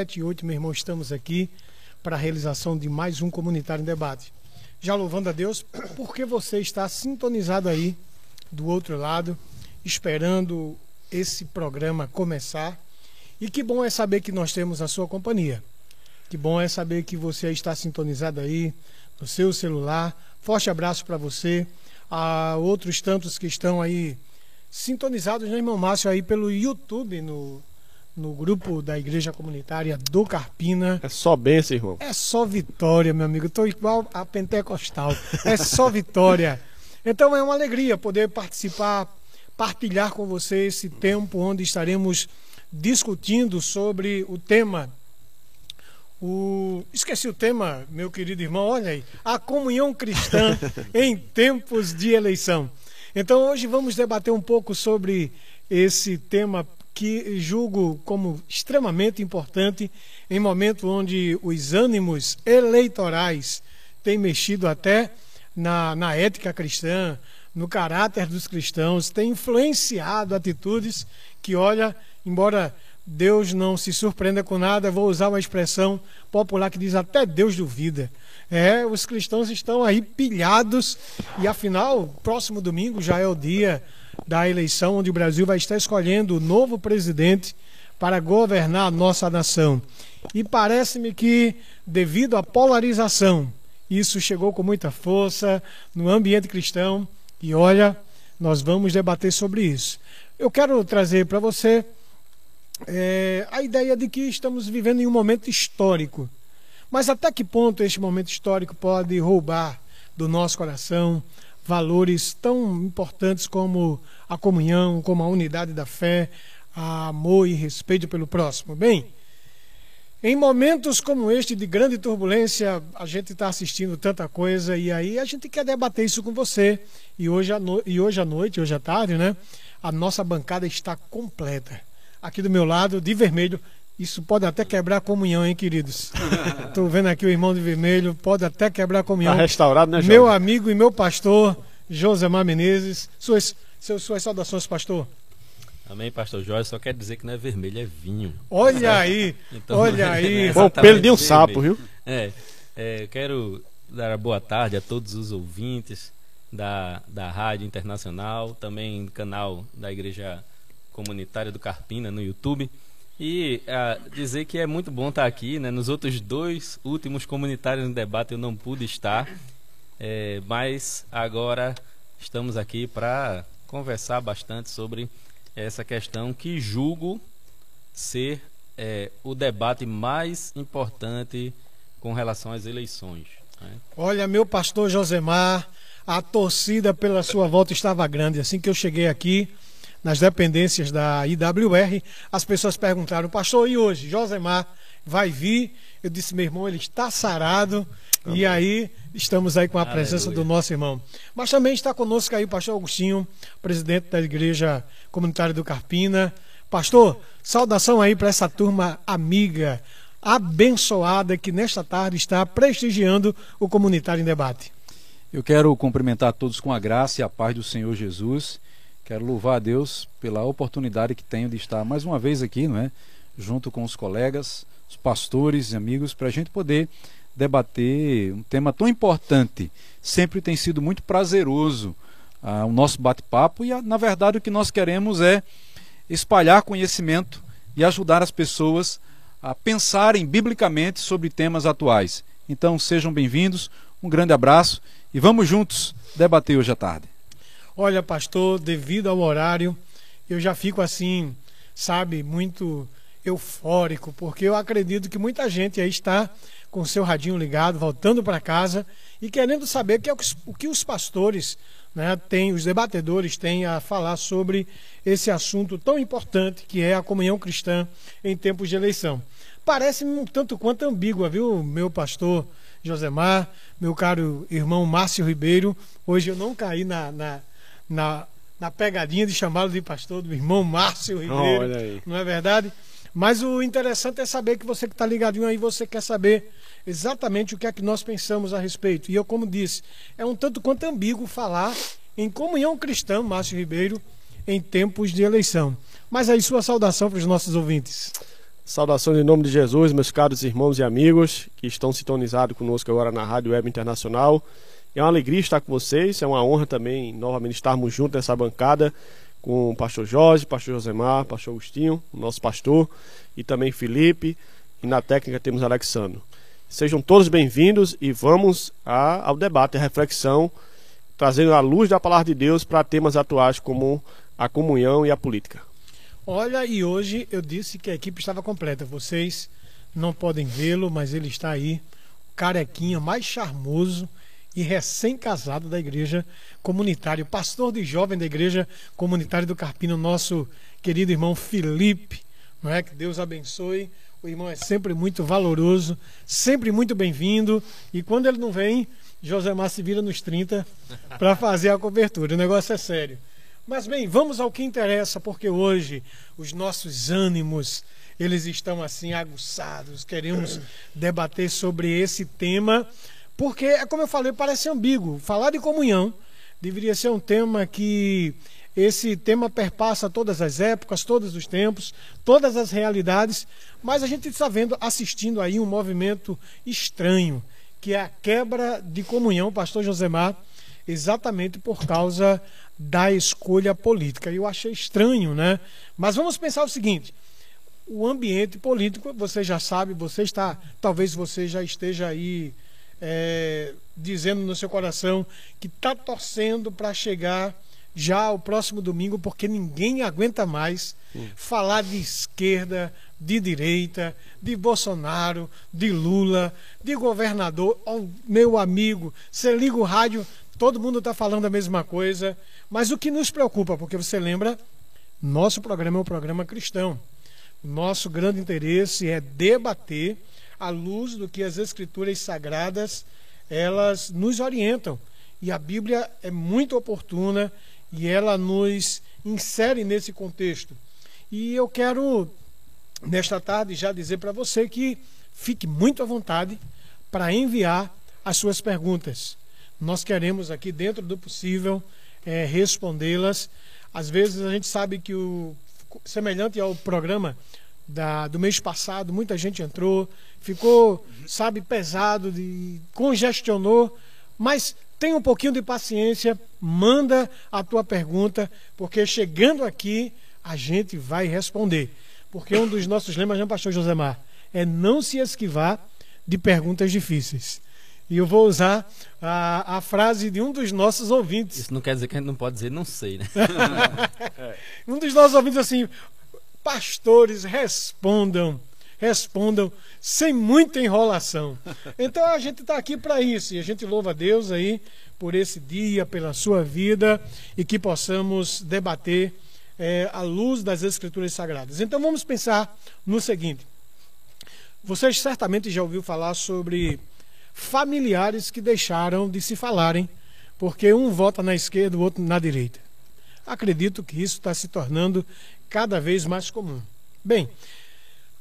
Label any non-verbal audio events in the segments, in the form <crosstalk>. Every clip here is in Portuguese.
7 e 8, meu irmão, estamos aqui para a realização de mais um Comunitário em Debate. Já louvando a Deus, porque você está sintonizado aí do outro lado, esperando esse programa começar. E que bom é saber que nós temos a sua companhia. Que bom é saber que você está sintonizado aí no seu celular. Forte abraço para você. A outros tantos que estão aí sintonizados, né, irmão Márcio, aí pelo YouTube, no, no grupo da Igreja Comunitária do Carpina. É só bênção, irmão. É só vitória, meu amigo. Estou igual a Pentecostal. É só vitória. Então é uma alegria poder participar, partilhar com você esse tempo onde estaremos discutindo sobre o tema. O... Esqueci o tema, meu querido irmão, olha aí. A comunhão cristã <laughs> em tempos de eleição. Então hoje vamos debater um pouco sobre esse tema que julgo como extremamente importante em momento onde os ânimos eleitorais têm mexido até na, na ética cristã, no caráter dos cristãos, têm influenciado atitudes que, olha, embora Deus não se surpreenda com nada, vou usar uma expressão popular que diz até Deus duvida. É, os cristãos estão aí pilhados e afinal, próximo domingo já é o dia da eleição onde o Brasil vai estar escolhendo o novo presidente para governar a nossa nação. E parece-me que devido à polarização, isso chegou com muita força no ambiente cristão e olha, nós vamos debater sobre isso. Eu quero trazer para você é, a ideia de que estamos vivendo em um momento histórico. Mas até que ponto este momento histórico pode roubar do nosso coração valores tão importantes como a comunhão, como a unidade da fé, amor e respeito pelo próximo? Bem, em momentos como este de grande turbulência, a gente está assistindo tanta coisa e aí a gente quer debater isso com você. E hoje, no... e hoje à noite, hoje à tarde, né? A nossa bancada está completa aqui do meu lado, de vermelho. Isso pode até quebrar a comunhão, hein, queridos? <laughs> Estou vendo aqui o irmão de vermelho, pode até quebrar a comunhão. Está restaurado, né, João? Meu amigo e meu pastor, Josemar Menezes. Suas, suas, suas saudações, pastor. Amém, pastor Jorge. Só quer dizer que não é vermelho, é vinho. Olha <laughs> aí, então, olha <laughs> aí. É o pelo de um sapo, viu? É, é, quero dar boa tarde a todos os ouvintes da, da Rádio Internacional, também do canal da Igreja comunitária do Carpina no YouTube. E uh, dizer que é muito bom estar aqui, né? Nos outros dois últimos comunitários no debate eu não pude estar, é, mas agora estamos aqui para conversar bastante sobre essa questão que julgo ser é, o debate mais importante com relação às eleições. Né? Olha, meu pastor Josemar, a torcida pela sua volta estava grande. Assim que eu cheguei aqui, nas dependências da IWR, as pessoas perguntaram, pastor, e hoje? Josemar vai vir? Eu disse, meu irmão, ele está sarado. Amém. E aí, estamos aí com a presença Aleluia. do nosso irmão. Mas também está conosco aí o pastor Agostinho, presidente da Igreja Comunitária do Carpina. Pastor, saudação aí para essa turma amiga, abençoada, que nesta tarde está prestigiando o Comunitário em Debate. Eu quero cumprimentar todos com a graça e a paz do Senhor Jesus Quero louvar a Deus pela oportunidade que tenho de estar mais uma vez aqui, não é? junto com os colegas, os pastores e amigos, para a gente poder debater um tema tão importante. Sempre tem sido muito prazeroso ah, o nosso bate-papo e, na verdade, o que nós queremos é espalhar conhecimento e ajudar as pessoas a pensarem biblicamente sobre temas atuais. Então, sejam bem-vindos, um grande abraço e vamos juntos debater hoje à tarde. Olha, pastor, devido ao horário, eu já fico assim, sabe, muito eufórico, porque eu acredito que muita gente aí está com seu radinho ligado, voltando para casa e querendo saber que é o que os pastores, né, têm, os debatedores têm a falar sobre esse assunto tão importante que é a comunhão cristã em tempos de eleição. Parece-me um tanto quanto ambígua, viu, meu pastor Josemar, meu caro irmão Márcio Ribeiro. Hoje eu não caí na, na na, na pegadinha de chamá-lo de pastor do irmão Márcio Ribeiro. Não é verdade? Mas o interessante é saber que você que está ligadinho aí, você quer saber exatamente o que é que nós pensamos a respeito. E eu, como disse, é um tanto quanto ambíguo falar em comunhão cristã, Márcio Ribeiro, em tempos de eleição. Mas aí, sua saudação para os nossos ouvintes. Saudações em nome de Jesus, meus caros irmãos e amigos que estão sintonizados conosco agora na Rádio Web Internacional. É uma alegria estar com vocês, é uma honra também novamente estarmos juntos nessa bancada com o pastor Jorge, pastor Josemar, pastor Agostinho, nosso pastor, e também Felipe, e na técnica temos Alexandre. Sejam todos bem-vindos e vamos a, ao debate, à reflexão, trazendo a luz da palavra de Deus para temas atuais como a comunhão e a política. Olha, e hoje eu disse que a equipe estava completa. Vocês não podem vê-lo, mas ele está aí, carequinha, mais charmoso e recém-casado da igreja comunitária, pastor de jovem da igreja comunitária do Carpino, nosso querido irmão Felipe, não é? Que Deus abençoe. O irmão é sempre muito valoroso, sempre muito bem-vindo. E quando ele não vem, Josemar se vira nos 30 para fazer a cobertura. O negócio é sério. Mas bem, vamos ao que interessa, porque hoje os nossos ânimos, eles estão assim aguçados. Queremos debater sobre esse tema, porque é como eu falei, parece ambíguo. Falar de comunhão deveria ser um tema que esse tema perpassa todas as épocas, todos os tempos, todas as realidades, mas a gente está vendo, assistindo aí um movimento estranho, que é a quebra de comunhão, pastor Josemar, exatamente por causa da escolha política. Eu achei estranho, né? Mas vamos pensar o seguinte: o ambiente político, você já sabe, você está, talvez você já esteja aí é, dizendo no seu coração que está torcendo para chegar já ao próximo domingo, porque ninguém aguenta mais hum. falar de esquerda, de direita, de Bolsonaro, de Lula, de governador. Oh, meu amigo, você liga o rádio, todo mundo está falando a mesma coisa. Mas o que nos preocupa, porque você lembra, nosso programa é um programa cristão. Nosso grande interesse é debater à luz do que as escrituras sagradas elas nos orientam. E a Bíblia é muito oportuna e ela nos insere nesse contexto. E eu quero, nesta tarde, já dizer para você que fique muito à vontade para enviar as suas perguntas. Nós queremos aqui, dentro do possível, é, respondê-las. Às vezes a gente sabe que o semelhante ao programa da, do mês passado, muita gente entrou, ficou, sabe, pesado, de, congestionou, mas tenha um pouquinho de paciência, manda a tua pergunta, porque chegando aqui a gente vai responder. Porque um dos nossos lemas, não, pastor Josemar, é não se esquivar de perguntas difíceis. E eu vou usar a, a frase de um dos nossos ouvintes. Isso não quer dizer que a gente não pode dizer não sei, né? <laughs> um dos nossos ouvintes assim, pastores, respondam, respondam sem muita enrolação. Então a gente está aqui para isso e a gente louva a Deus aí por esse dia, pela sua vida e que possamos debater é, à luz das Escrituras Sagradas. Então vamos pensar no seguinte: vocês certamente já ouviu falar sobre familiares que deixaram de se falarem, porque um vota na esquerda, o outro na direita. Acredito que isso está se tornando cada vez mais comum. Bem,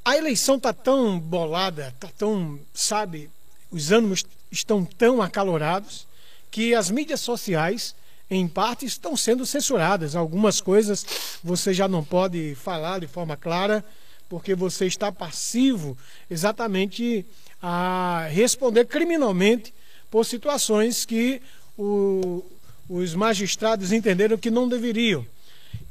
a eleição está tão bolada, está tão, sabe, os ânimos estão tão acalorados que as mídias sociais, em parte, estão sendo censuradas. Algumas coisas você já não pode falar de forma clara, porque você está passivo exatamente a responder criminalmente por situações que o, os magistrados entenderam que não deveriam.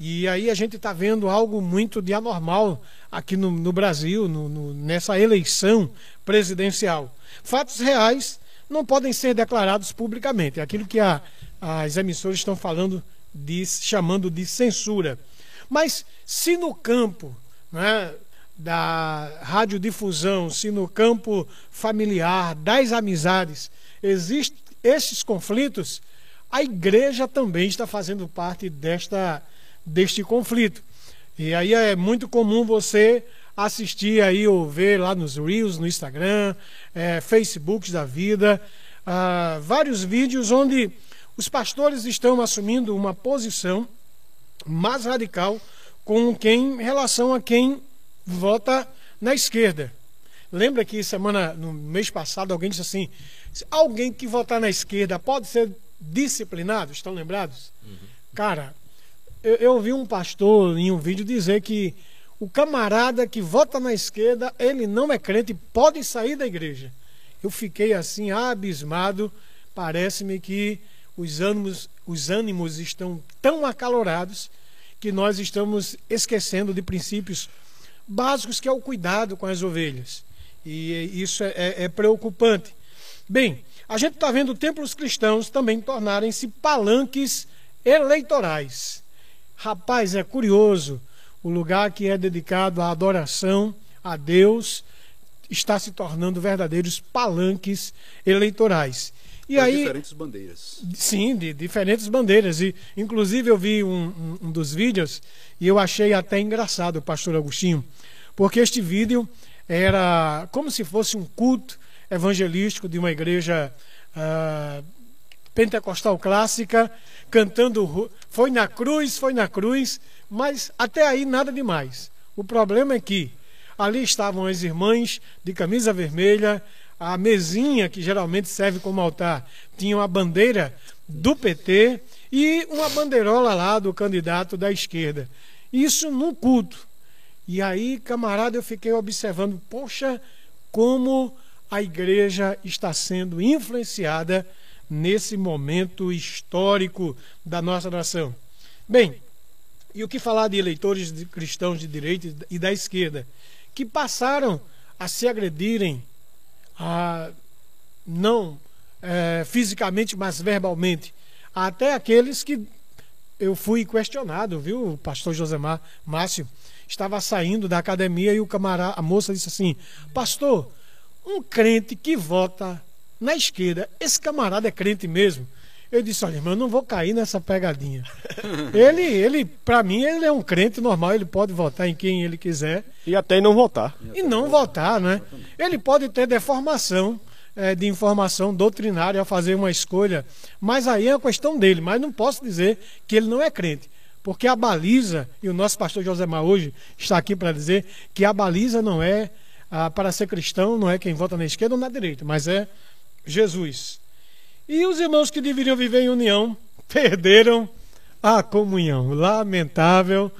E aí a gente está vendo algo muito de anormal aqui no, no Brasil, no, no, nessa eleição presidencial. Fatos reais não podem ser declarados publicamente. É aquilo que a, as emissoras estão falando, de, chamando de censura. Mas se no campo né, da radiodifusão, se no campo familiar, das amizades, existem esses conflitos, a igreja também está fazendo parte desta, deste conflito. E aí é muito comum você assistir aí ou ver lá nos Reels, no Instagram, é, Facebooks da vida, ah, vários vídeos onde os pastores estão assumindo uma posição mais radical com quem em relação a quem vota na esquerda. Lembra que semana, no mês passado, alguém disse assim: alguém que votar na esquerda pode ser disciplinado? Estão lembrados? Uhum. Cara, eu, eu ouvi um pastor em um vídeo dizer que o camarada que vota na esquerda, ele não é crente, pode sair da igreja. Eu fiquei assim abismado. Parece-me que os ânimos, os ânimos estão tão acalorados que nós estamos esquecendo de princípios básicos que é o cuidado com as ovelhas. E isso é, é, é preocupante. Bem, a gente está vendo templos cristãos também tornarem-se palanques eleitorais. Rapaz, é curioso o lugar que é dedicado à adoração a Deus está se tornando verdadeiros palanques eleitorais. E aí, diferentes bandeiras. Sim, de diferentes bandeiras. E, inclusive, eu vi um, um, um, dos vídeos e eu achei até engraçado, pastor Agostinho, porque este vídeo era como se fosse um culto evangelístico de uma igreja uh, pentecostal clássica, cantando Foi na cruz, foi na cruz, mas até aí nada demais. O problema é que ali estavam as irmãs de camisa vermelha, a mesinha que geralmente serve como altar, tinha uma bandeira do PT e uma bandeirola lá do candidato da esquerda. Isso num culto. E aí, camarada, eu fiquei observando, poxa, como a igreja está sendo influenciada nesse momento histórico da nossa nação. Bem, e o que falar de eleitores de cristãos de direita e da esquerda, que passaram a se agredirem, a, não é, fisicamente, mas verbalmente, até aqueles que eu fui questionado, viu, o pastor Josemar Márcio, estava saindo da academia e o camarada, a moça disse assim: Pastor, um crente que vota na esquerda, esse camarada é crente mesmo? Eu disse, olha, irmão, eu não vou cair nessa pegadinha. <laughs> ele, ele para mim, ele é um crente normal, ele pode votar em quem ele quiser. E até não votar. E não votar, né? Ele pode ter deformação é, de informação doutrinária ao fazer uma escolha, mas aí é uma questão dele. Mas não posso dizer que ele não é crente. Porque a baliza, e o nosso pastor Josemar hoje está aqui para dizer que a baliza não é, ah, para ser cristão, não é quem vota na esquerda ou na direita, mas é Jesus. E os irmãos que deveriam viver em união <laughs> perderam a comunhão. Lamentável,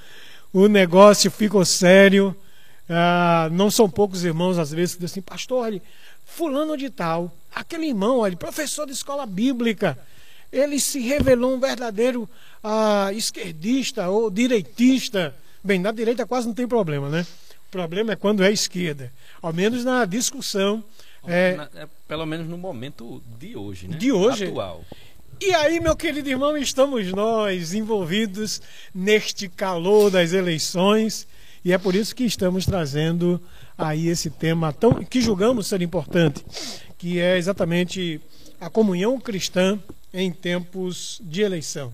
o negócio ficou sério. Ah, não são poucos irmãos, às vezes, que dizem assim, pastor, olha, fulano de tal, aquele irmão, olha, professor de escola bíblica, ele se revelou um verdadeiro ah, esquerdista ou direitista. Bem, na direita quase não tem problema, né? O problema é quando é esquerda. Ao menos na discussão é, Na, é, pelo menos no momento de hoje, né? De hoje. Atual. E aí, meu querido irmão, estamos nós envolvidos neste calor das eleições e é por isso que estamos trazendo aí esse tema tão que julgamos ser importante, que é exatamente a comunhão cristã em tempos de eleição.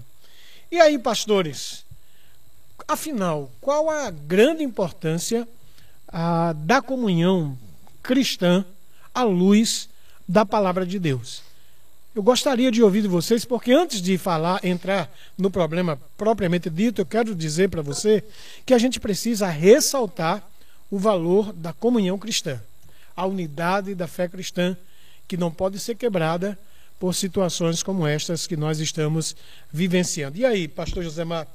E aí, pastores, afinal, qual a grande importância a, da comunhão cristã à luz da palavra de Deus. Eu gostaria de ouvir de vocês, porque antes de falar, entrar no problema propriamente dito, eu quero dizer para você que a gente precisa ressaltar o valor da comunhão cristã, a unidade da fé cristã, que não pode ser quebrada por situações como estas que nós estamos vivenciando. E aí, pastor Josemar,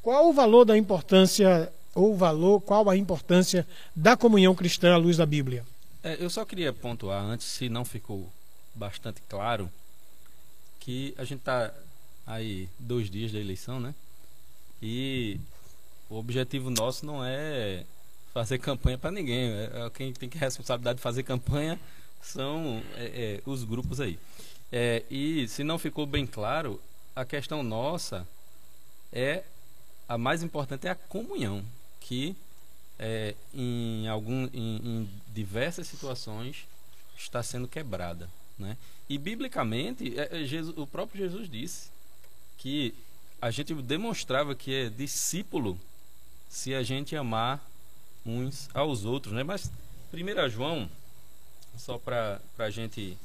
qual o valor da importância, ou valor, qual a importância da comunhão cristã à luz da Bíblia? É, eu só queria pontuar antes, se não ficou bastante claro, que a gente está aí dois dias da eleição, né? E o objetivo nosso não é fazer campanha para ninguém. É, é, quem tem que responsabilidade de fazer campanha são é, é, os grupos aí. É, e se não ficou bem claro, a questão nossa é a mais importante é a comunhão, que é, em, algum, em, em, diversas situações está sendo quebrada. Né? E biblicamente, é, é, Jesus, o próprio Jesus disse que a gente demonstrava que é discípulo se a gente amar uns aos outros. Né? Mas 1 João, só para a gente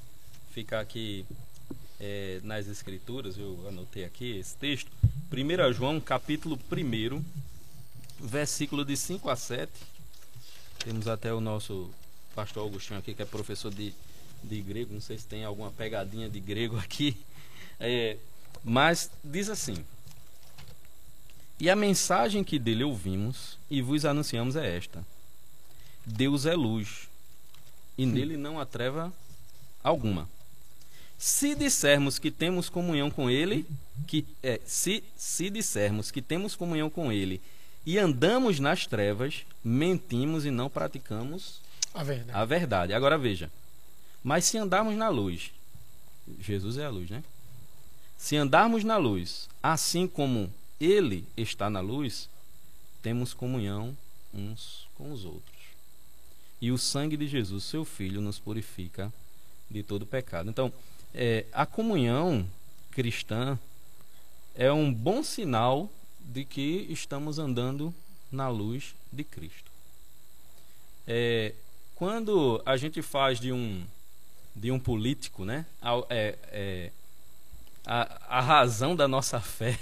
ficar aqui é, nas escrituras, eu anotei aqui esse texto. 1 João, capítulo 1 versículo de 5 a 7. Temos até o nosso pastor Augustinho aqui, que é professor de, de grego. Não sei se tem alguma pegadinha de grego aqui. <laughs> É, mas diz assim: E a mensagem que dele ouvimos e vos anunciamos é esta: Deus é luz, e nele não há treva alguma. Se dissermos que temos comunhão com ele, que é, se se dissermos que temos comunhão com ele e andamos nas trevas, mentimos e não praticamos A verdade. a verdade. Agora veja. Mas se andarmos na luz, Jesus é a luz, né? Se andarmos na luz, assim como ele está na luz, temos comunhão uns com os outros. E o sangue de Jesus, seu filho, nos purifica de todo pecado. Então, é, a comunhão cristã é um bom sinal de que estamos andando na luz de Cristo. É, quando a gente faz de um de um político, né, a, é, é, a, a razão da nossa <laughs> fé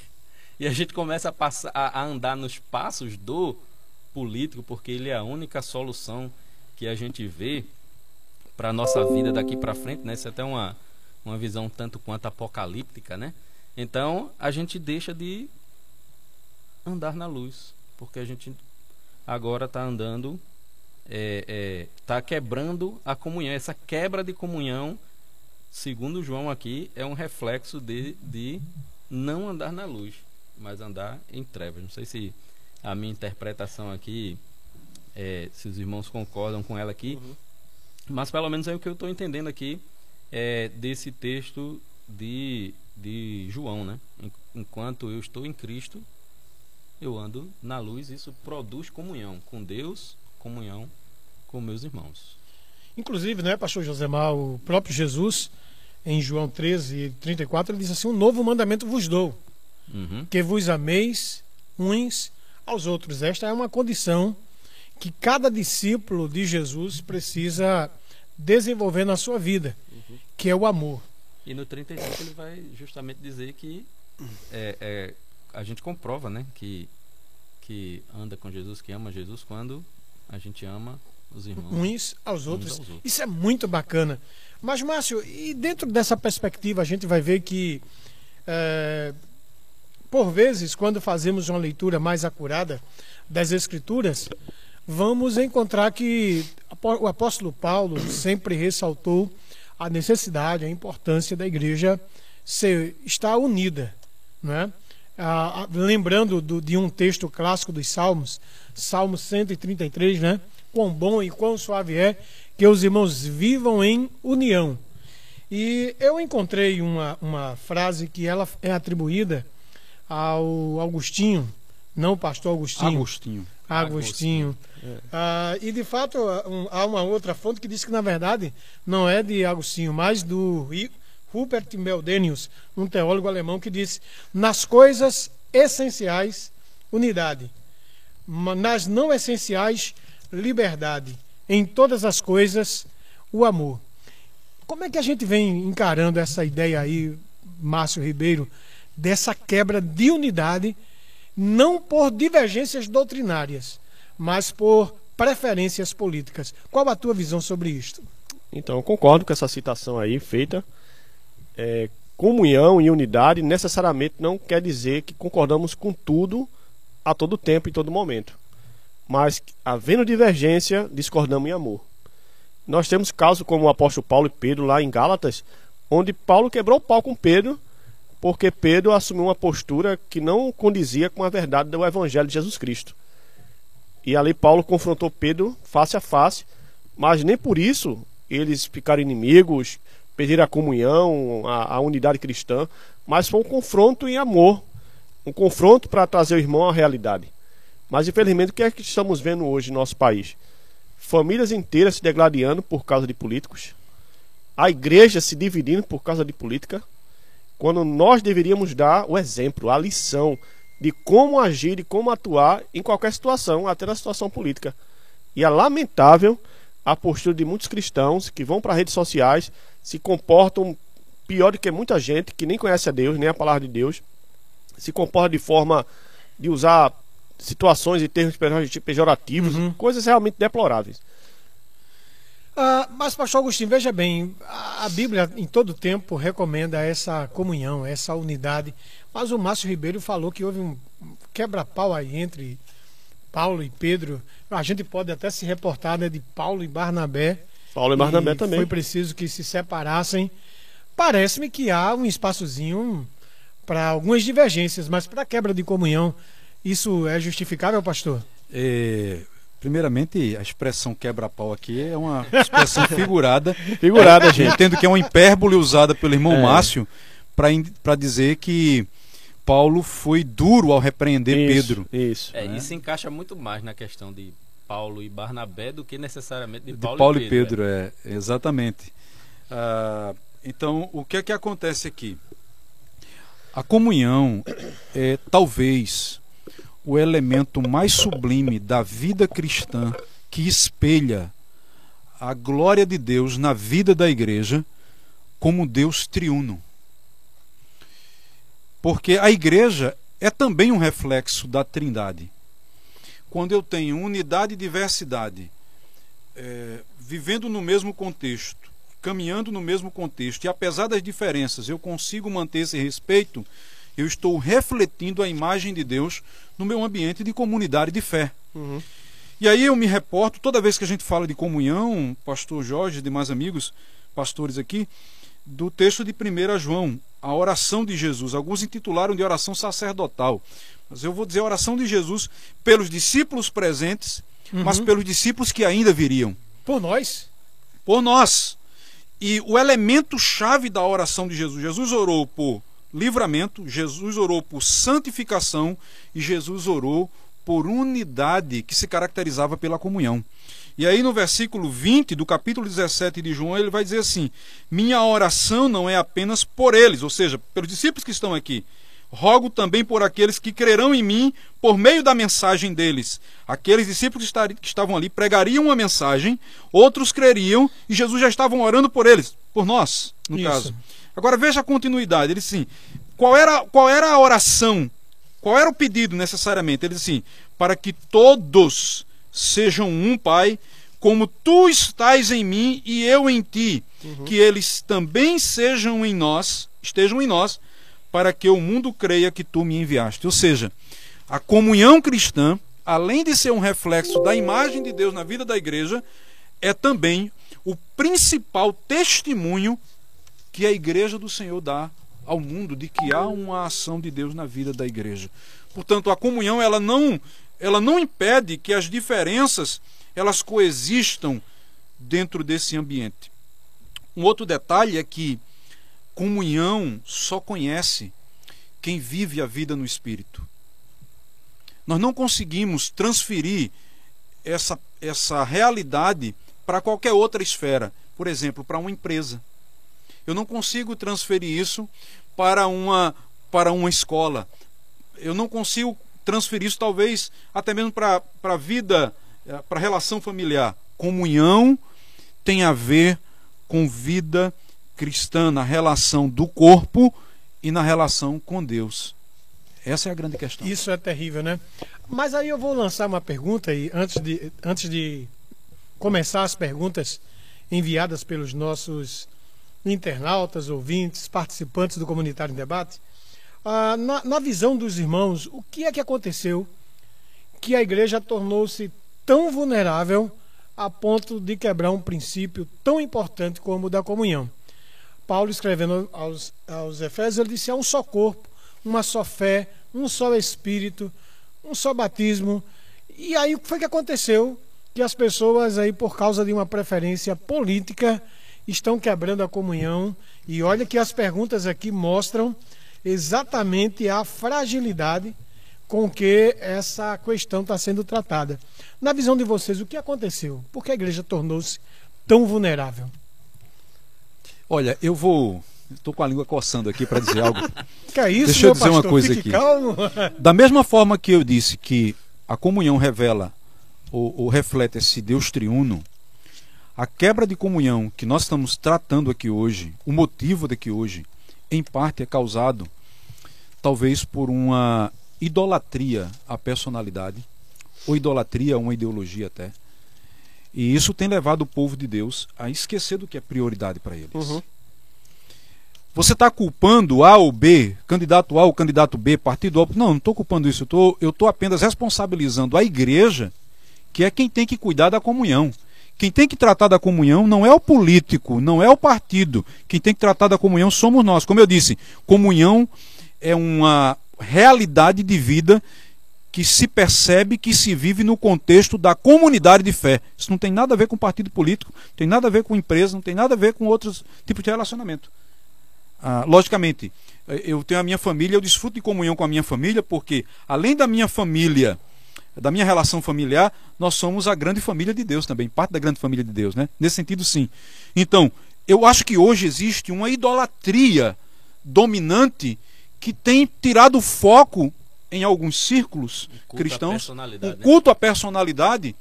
e a gente começa a, passar, a, andar nos passos do político, porque ele é a única solução que a gente vê para nossa vida daqui para frente, né? Isso é até uma, uma visão tanto quanto apocalíptica, né? Então a gente deixa de andar na luz, porque a gente agora está andando, está quebrando a comunhão. Essa quebra de comunhão, segundo João aqui, é um reflexo de, de não andar na luz, mas andar em trevas. Não sei se a minha interpretação aqui, é, se os irmãos concordam com ela aqui, mas pelo menos é o que eu estou entendendo aqui é, desse texto de, de João, né? En- Enquanto eu estou em Cristo, eu ando na luz, isso produz comunhão com Deus, comunhão com meus irmãos. Inclusive, né, pastor Josemar, o próprio Jesus, em João 13, 34, ele diz assim: Um novo mandamento vos dou, Uhum. que vos ameis uns aos outros. Esta é uma condição que cada discípulo de Jesus precisa desenvolver na sua vida, que é o amor. E no 35 ele vai justamente dizer que é, é, a gente comprova, né, que que anda com Jesus, que ama Jesus quando a gente ama os irmãos. uns aos outros. aos outros. Isso é muito bacana. Mas, Márcio, e dentro dessa perspectiva, a gente vai ver que, é, por vezes, quando fazemos uma leitura mais acurada das Escrituras, vamos encontrar que o apóstolo Paulo sempre ressaltou a necessidade, a importância da igreja ser, estar unida. Não é? Ah, ah, lembrando do- de um texto clássico dos Salmos, Salmo 133, né? Quão bom e quão suave é que os irmãos vivam em união. E eu encontrei uma, uma frase que ela é atribuída ao Augustinho, não o pastor Agostinho. Agostinho. Agostinho. Ah, e de fato há uma outra fonte que diz que na verdade não é de Agostinho, mas do Rupert Meldenius, um teólogo alemão que disse: nas coisas essenciais unidade, nas não essenciais liberdade, em todas as coisas o amor. Como é que a gente vem encarando essa ideia aí, Márcio Ribeiro, dessa quebra de unidade, não por divergências doutrinárias, mas por preferências políticas? Qual a tua visão sobre isto? Então, concordo com essa citação aí feita. É, comunhão e unidade necessariamente não quer dizer que concordamos com tudo a todo tempo e todo momento. Mas, havendo divergência, discordamos em amor. Nós temos casos como o apóstolo Paulo e Pedro lá em Gálatas, onde Paulo quebrou o pau com Pedro, porque Pedro assumiu uma postura que não condizia com a verdade do evangelho de Jesus Cristo. E ali Paulo confrontou Pedro face a face, mas nem por isso eles ficaram inimigos, perderam a comunhão, a, a unidade cristã, mas foi um confronto em amor, um confronto para trazer o irmão à realidade. Mas infelizmente o que é que estamos vendo hoje no nosso país? Famílias inteiras se degladiando por causa de políticos, a igreja se dividindo por causa de política, quando nós deveríamos dar o exemplo, a lição de como agir e como atuar em qualquer situação, até na situação política. E é lamentável a postura de muitos cristãos que vão para redes sociais, se comportam pior do que muita gente que nem conhece a Deus, nem a palavra de Deus, se comporta de forma de usar situações e termos pejor- pejorativos, coisas realmente deploráveis. Ah, mas, pastor Agostinho, veja bem, a a Bíblia em todo tempo recomenda essa comunhão, essa unidade. Mas o Márcio Ribeiro falou que houve um quebra-pau aí entre Paulo e Pedro. A gente pode até se reportar né, de Paulo e Barnabé. Paulo e Barnabé e também. Foi preciso que se separassem. Parece-me que há um espaçozinho para algumas divergências, mas para quebra de comunhão, isso é justificável, pastor? É, primeiramente, a expressão quebra-pau aqui é uma expressão <laughs> figurada. Figurada, gente. Entendo que é uma hipérbole usada pelo irmão É. Márcio para dizer que Paulo foi duro ao repreender Isso, Pedro. Isso. É, né? isso encaixa muito mais na questão de Paulo e Barnabé do que necessariamente de De Paulo, Paulo, e Pedro. Pedro, é, exatamente. Ah, então, o que é que acontece aqui? A comunhão é talvez o elemento mais sublime da vida cristã que espelha a glória de Deus na vida da igreja como Deus triuno. Porque a igreja é também um reflexo da Trindade. Quando eu tenho unidade e diversidade, é, vivendo no mesmo contexto, caminhando no mesmo contexto, e apesar das diferenças eu consigo manter esse respeito, eu estou refletindo a imagem de Deus no meu ambiente de comunidade de fé. Uhum. E aí eu me reporto, toda vez que a gente fala de comunhão, pastor Jorge e demais amigos, pastores aqui, do texto de 1 João, a oração de Jesus. Alguns intitularam de oração sacerdotal. Mas eu vou dizer a oração de Jesus pelos discípulos presentes, mas pelos discípulos que ainda viriam. Por nós. Por nós. E o elemento chave da oração de Jesus, Jesus orou por livramento, Jesus orou por santificação e Jesus orou por unidade que se caracterizava pela comunhão. E aí no versículo 20 do capítulo 17 de João, ele vai dizer assim: Minha oração não é apenas por eles, ou seja, pelos discípulos que estão aqui. Rogo também por aqueles que crerão em mim por meio da mensagem deles. Aqueles discípulos que estavam ali pregariam uma mensagem, outros creriam e Jesus já estavam orando por eles, por nós, no Isso. caso. Agora veja a continuidade. Ele assim, qual era, qual era a oração? Qual era o pedido necessariamente? Ele assim, para que todos sejam um, Pai, como tu estás em mim e eu em ti, que eles também sejam em nós, estejam em nós, para que o mundo creia que tu me enviaste. Ou seja, a comunhão cristã, além de ser um reflexo da imagem de Deus na vida da igreja, é também o principal testemunho que a igreja do Senhor dá ao mundo de que há uma ação de Deus na vida da igreja. Portanto, a comunhão ela não ela não impede que as diferenças elas coexistam dentro desse ambiente. Um outro detalhe é que comunhão só conhece quem vive a vida no espírito. Nós não conseguimos transferir essa, essa realidade para qualquer outra esfera. Por exemplo, para uma empresa. Eu não consigo transferir isso para uma, para uma escola. Eu não consigo transferir isso, talvez, até mesmo para a vida, eh, para a relação familiar. Comunhão tem a ver com vida cristã, na relação do corpo e na relação com Deus. Essa é a grande questão. Isso é terrível, né? Mas aí eu vou lançar uma pergunta e antes de, antes de começar as perguntas enviadas pelos nossos internautas, ouvintes, participantes do Comunitário em Debate, ah, na, na visão dos irmãos, o que é que aconteceu que a igreja tornou-se tão vulnerável a ponto de quebrar um princípio tão importante como o da comunhão? Paulo escrevendo aos, aos Efésios, ele disse: há um só corpo, uma só fé, um só Espírito, um só batismo. E aí o que foi que aconteceu? Que as pessoas aí, por causa de uma preferência política, estão quebrando a comunhão. E olha que as perguntas aqui mostram exatamente a fragilidade com que essa questão está sendo tratada. Na visão de vocês, o que aconteceu? Por que a igreja tornou-se tão vulnerável? Olha, eu vou. Estou com a língua coçando aqui para dizer algo. <laughs> Que é isso, Deixa eu dizer uma pastor? coisa Fique aqui. calmo. <laughs> Da mesma forma que eu disse que a comunhão revela ou, ou reflete esse Deus triuno, a quebra de comunhão que nós estamos tratando aqui hoje, o motivo daqui hoje, em parte é causado talvez por uma idolatria à personalidade, ou idolatria a uma ideologia até. E isso tem levado o povo de Deus a esquecer do que é prioridade para eles. Uhum. Você está culpando A ou B, candidato A ou candidato B, partido A? Não, não estou culpando isso. Eu estou apenas responsabilizando a igreja, que é quem tem que cuidar da comunhão. Quem tem que tratar da comunhão não é o político, não é o partido. Quem tem que tratar da comunhão somos nós. Como eu disse, comunhão é uma realidade de vida que se percebe que se vive no contexto da comunidade de fé. Isso não tem nada a ver com partido político, não tem nada a ver com empresa, não tem nada a ver com outros tipos de relacionamento. Ah, logicamente, eu tenho a minha família, eu desfruto de comunhão com a minha família, porque além da minha família, da minha relação familiar, nós somos a grande família de Deus também, parte da grande família de Deus, né? Nesse sentido, sim. Então, eu acho que hoje existe uma idolatria dominante que tem tirado foco em alguns círculos culto cristãos, um personalidade, né? culto à personalidade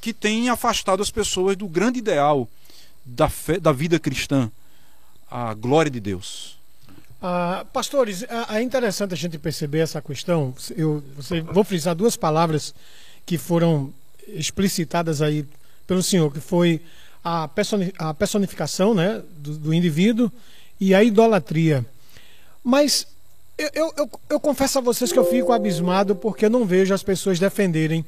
que tem afastado as pessoas do grande ideal da, fé, da vida cristã, a glória de Deus. Ah, pastores, é é interessante a gente perceber essa questão. Eu você, vou frisar duas palavras que foram explicitadas aí pelo senhor, que foi a, personi- a personificação né, do, do indivíduo e a idolatria. Mas eu, eu, eu, eu confesso a vocês que eu fico abismado porque eu não vejo as pessoas defenderem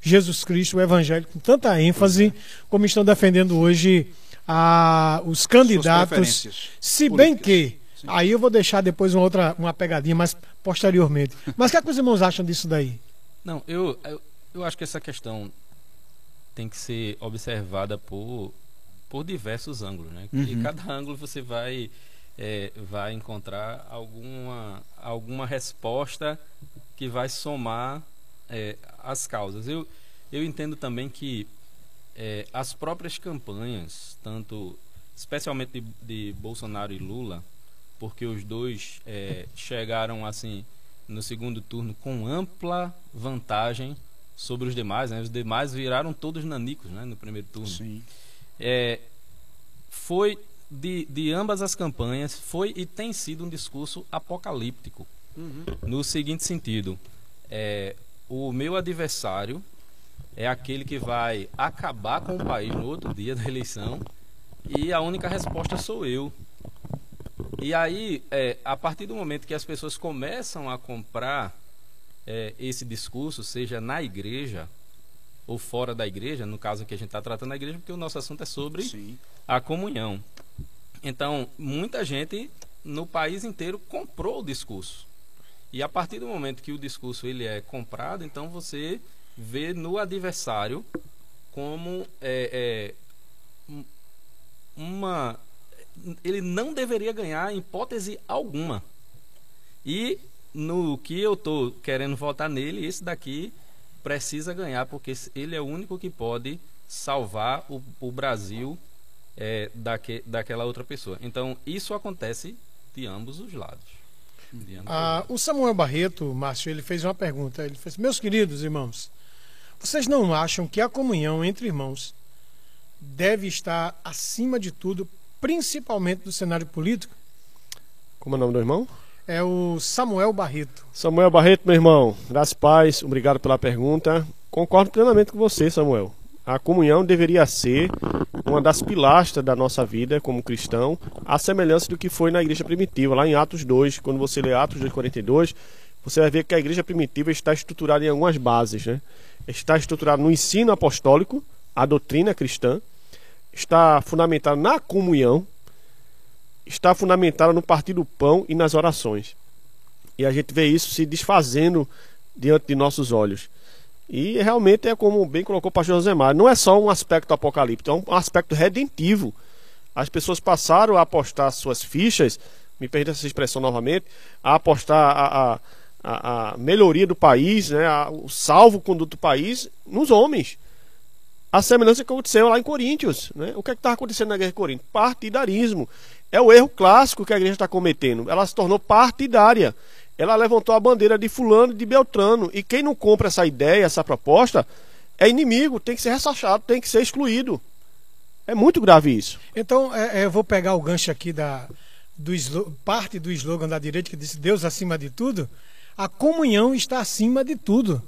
Jesus Cristo, o Evangelho, com tanta ênfase como estão defendendo hoje ah, os candidatos. Se bem que Aí eu vou deixar depois uma outra uma pegadinha mais posteriormente. <laughs> Mas o que, é que os irmãos acham disso daí? Não, eu, eu, eu acho que essa questão tem que ser observada por, por diversos ângulos, né? E Uhum. cada ângulo você vai, é, vai encontrar alguma, alguma resposta que vai somar é, as causas. Eu, eu entendo também que é, as próprias campanhas, tanto especialmente de, de Bolsonaro e Lula, porque os dois é, chegaram assim no segundo turno com ampla vantagem sobre os demais, né? Os demais viraram todos nanicos, né? No primeiro turno. Sim. É, foi de, de ambas as campanhas foi e tem sido um discurso apocalíptico no seguinte sentido: é, o meu adversário é aquele que vai acabar com o país no outro dia da eleição e a única resposta sou eu. E aí, é, a partir do momento que as pessoas começam a comprar é, esse discurso, seja na igreja ou fora da igreja, no caso que a gente está tratando da igreja, porque o nosso assunto é sobre Sim. a comunhão. Então, muita gente no país inteiro comprou o discurso. E a partir do momento que o discurso ele é comprado, então você vê no adversário como é, é, um- uma ele não deveria ganhar em hipótese alguma. E no que eu tô querendo votar nele, esse daqui precisa ganhar, porque ele é o único que pode salvar o, o Brasil é, daque, daquela outra pessoa. Então, isso acontece de ambos os lados. Ambos os Ah, o Samuel Barreto, Márcio, ele fez uma pergunta. Ele fez: Meus queridos irmãos, vocês não acham que a comunhão entre irmãos deve estar acima de tudo, principalmente do cenário político? Como é o nome do irmão? É o Samuel Barreto. Samuel Barreto, meu irmão, graças paz, obrigado pela pergunta. Concordo plenamente com você, Samuel. A comunhão deveria ser uma das pilastras da nossa vida como cristão, à semelhança do que foi na igreja primitiva, lá em Atos 2, quando você lê Atos 2:42, você vai ver que a igreja primitiva está estruturada em algumas bases, né? Está estruturada no ensino apostólico, a doutrina cristã, está fundamentada na comunhão, está fundamentada no partir do pão e nas orações. E a gente vê isso se desfazendo diante de nossos olhos. E realmente é como bem colocou o pastor José Mário, não é só um aspecto apocalíptico, é um aspecto redentivo. As pessoas passaram a apostar suas fichas, me permita essa expressão novamente, a apostar a, a, a, a melhoria do país, né, a, o salvo conduto do país nos homens. A semelhança que aconteceu lá em Coríntios. Né? O que é estava acontecendo na guerra de Coríntios? Partidarismo. É o erro clássico que a igreja está cometendo. Ela se tornou partidária. Ela levantou a bandeira de fulano e de Beltrano. E quem não compra essa ideia, essa proposta, é inimigo, tem que ser ressachado, tem que ser excluído. É muito grave isso. Então, é, é, eu vou pegar o gancho aqui da do parte do slogan da direita que disse Deus acima de tudo. A comunhão está acima de tudo.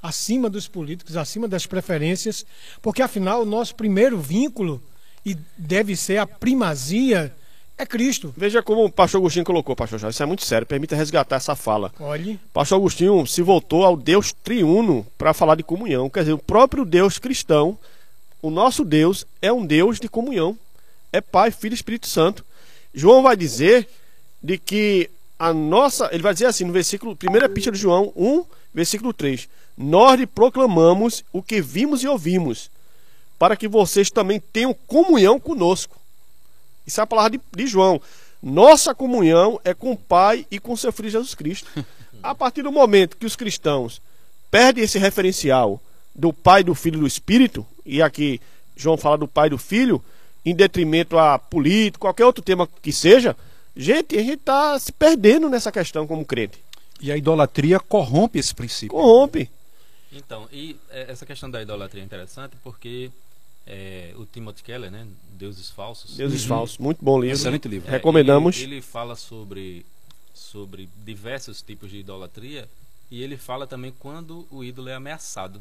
Acima dos políticos, acima das preferências, porque afinal o nosso primeiro vínculo e deve ser a primazia é Cristo. Veja como o pastor Agostinho colocou, pastor Jorge, isso é muito sério, permita resgatar essa fala. Olhe, Pastor Agostinho se voltou ao Deus triuno para falar de comunhão. Quer dizer, o próprio Deus cristão, o nosso Deus, é um Deus de comunhão. É Pai, Filho e Espírito Santo. João vai dizer de que a nossa. Ele vai dizer assim no versículo. Primeira epístola de João 1, versículo 3. Nós lhe proclamamos o que vimos e ouvimos, para que vocês também tenham comunhão conosco. Isso é a palavra de, de João. Nossa comunhão é com o Pai e com seu Filho Jesus Cristo. A partir do momento que os cristãos perdem esse referencial do Pai, do Filho e do Espírito, e aqui João fala do Pai e do Filho, em detrimento a político, qualquer outro tema que seja, gente, a gente está se perdendo nessa questão como crente. E a idolatria corrompe esse princípio. Corrompe. Então, e é, essa questão da idolatria é interessante porque é, o Timothy Keller, né, Deuses Falsos, Deuses falsos. Muito bom livro. Excelente livro. é, Recomendamos. Ele, ele fala sobre, sobre diversos tipos de idolatria e ele fala também quando o ídolo é ameaçado.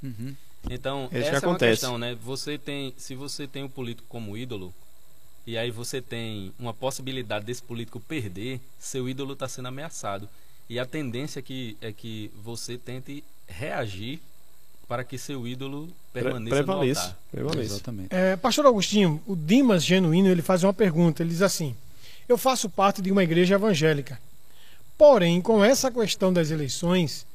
Uhum. Então, Isso que essa é uma questão, né? Você tem, se você tem o político como ídolo, e aí você tem uma possibilidade desse político perder, seu ídolo está sendo ameaçado. E a tendência é que, é que você tente reagir para que seu ídolo permaneça no Prevaleça. altar. Prevaleça. Exatamente. é, Pastor Agostinho, o Dimas Genuíno, ele faz uma pergunta. Ele diz assim: Eu faço parte de uma igreja evangélica. Porém, com essa questão das eleições,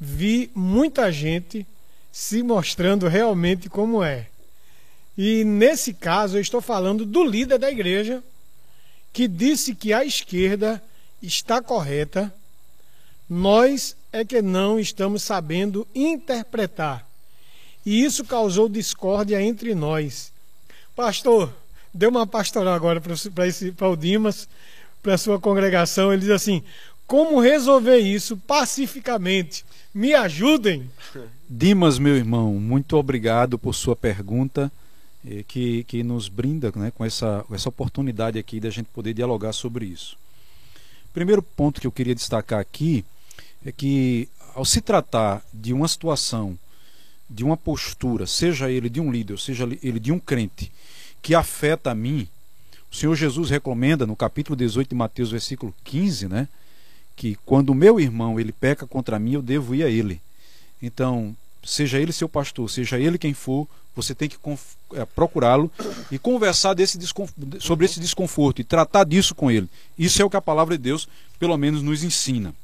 vi muita gente se mostrando realmente como é. E nesse caso, eu estou falando do líder da igreja, que disse que a esquerda está correta, nós é que não estamos sabendo interpretar. E isso causou discórdia entre nós. Pastor, deu uma pastoral agora para o Dimas, para a sua congregação. Ele diz assim: como resolver isso pacificamente? Me ajudem. <laughs> Dimas, meu irmão, muito obrigado por sua pergunta, eh, que, que nos brinda né, com essa, com essa oportunidade aqui da gente poder dialogar sobre isso. Primeiro ponto que eu queria destacar aqui é que, ao se tratar de uma situação, de uma postura, seja ele de um líder, seja ele de um crente, que afeta a mim, o Senhor Jesus recomenda no capítulo 18 de Mateus, versículo 15, né? que quando o meu irmão ele peca contra mim, eu devo ir a ele. Então, seja ele seu pastor, seja ele quem for, você tem que eh, procurá-lo e conversar desse sobre esse desconforto e tratar disso com ele. Isso é o que a palavra de Deus, pelo menos, nos ensina.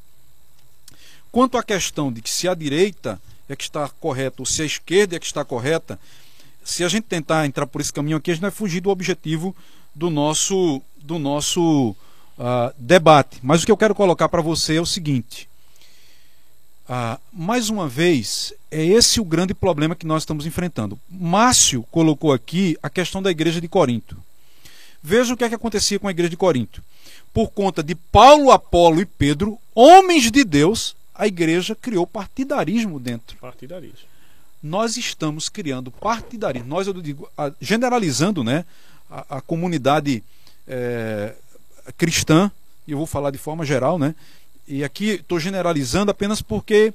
Quanto à questão de que se a direita é que está correta ou se a esquerda é que está correta, se a gente tentar entrar por esse caminho aqui, a gente vai fugir do objetivo do nosso, do nosso ah, debate. Mas o que eu quero colocar para você é o seguinte: ah, mais uma vez, é esse o grande problema que nós estamos enfrentando. Márcio colocou aqui a questão da igreja de Corinto. Veja o que é que acontecia com a igreja de Corinto. Por conta de Paulo, Apolo e Pedro, homens de Deus, a igreja criou partidarismo dentro Partidarismo. nós estamos criando partidarismo. Nós, eu digo, generalizando né, a, a comunidade eh, cristã, e eu vou falar de forma geral, né? E aqui estou generalizando apenas porque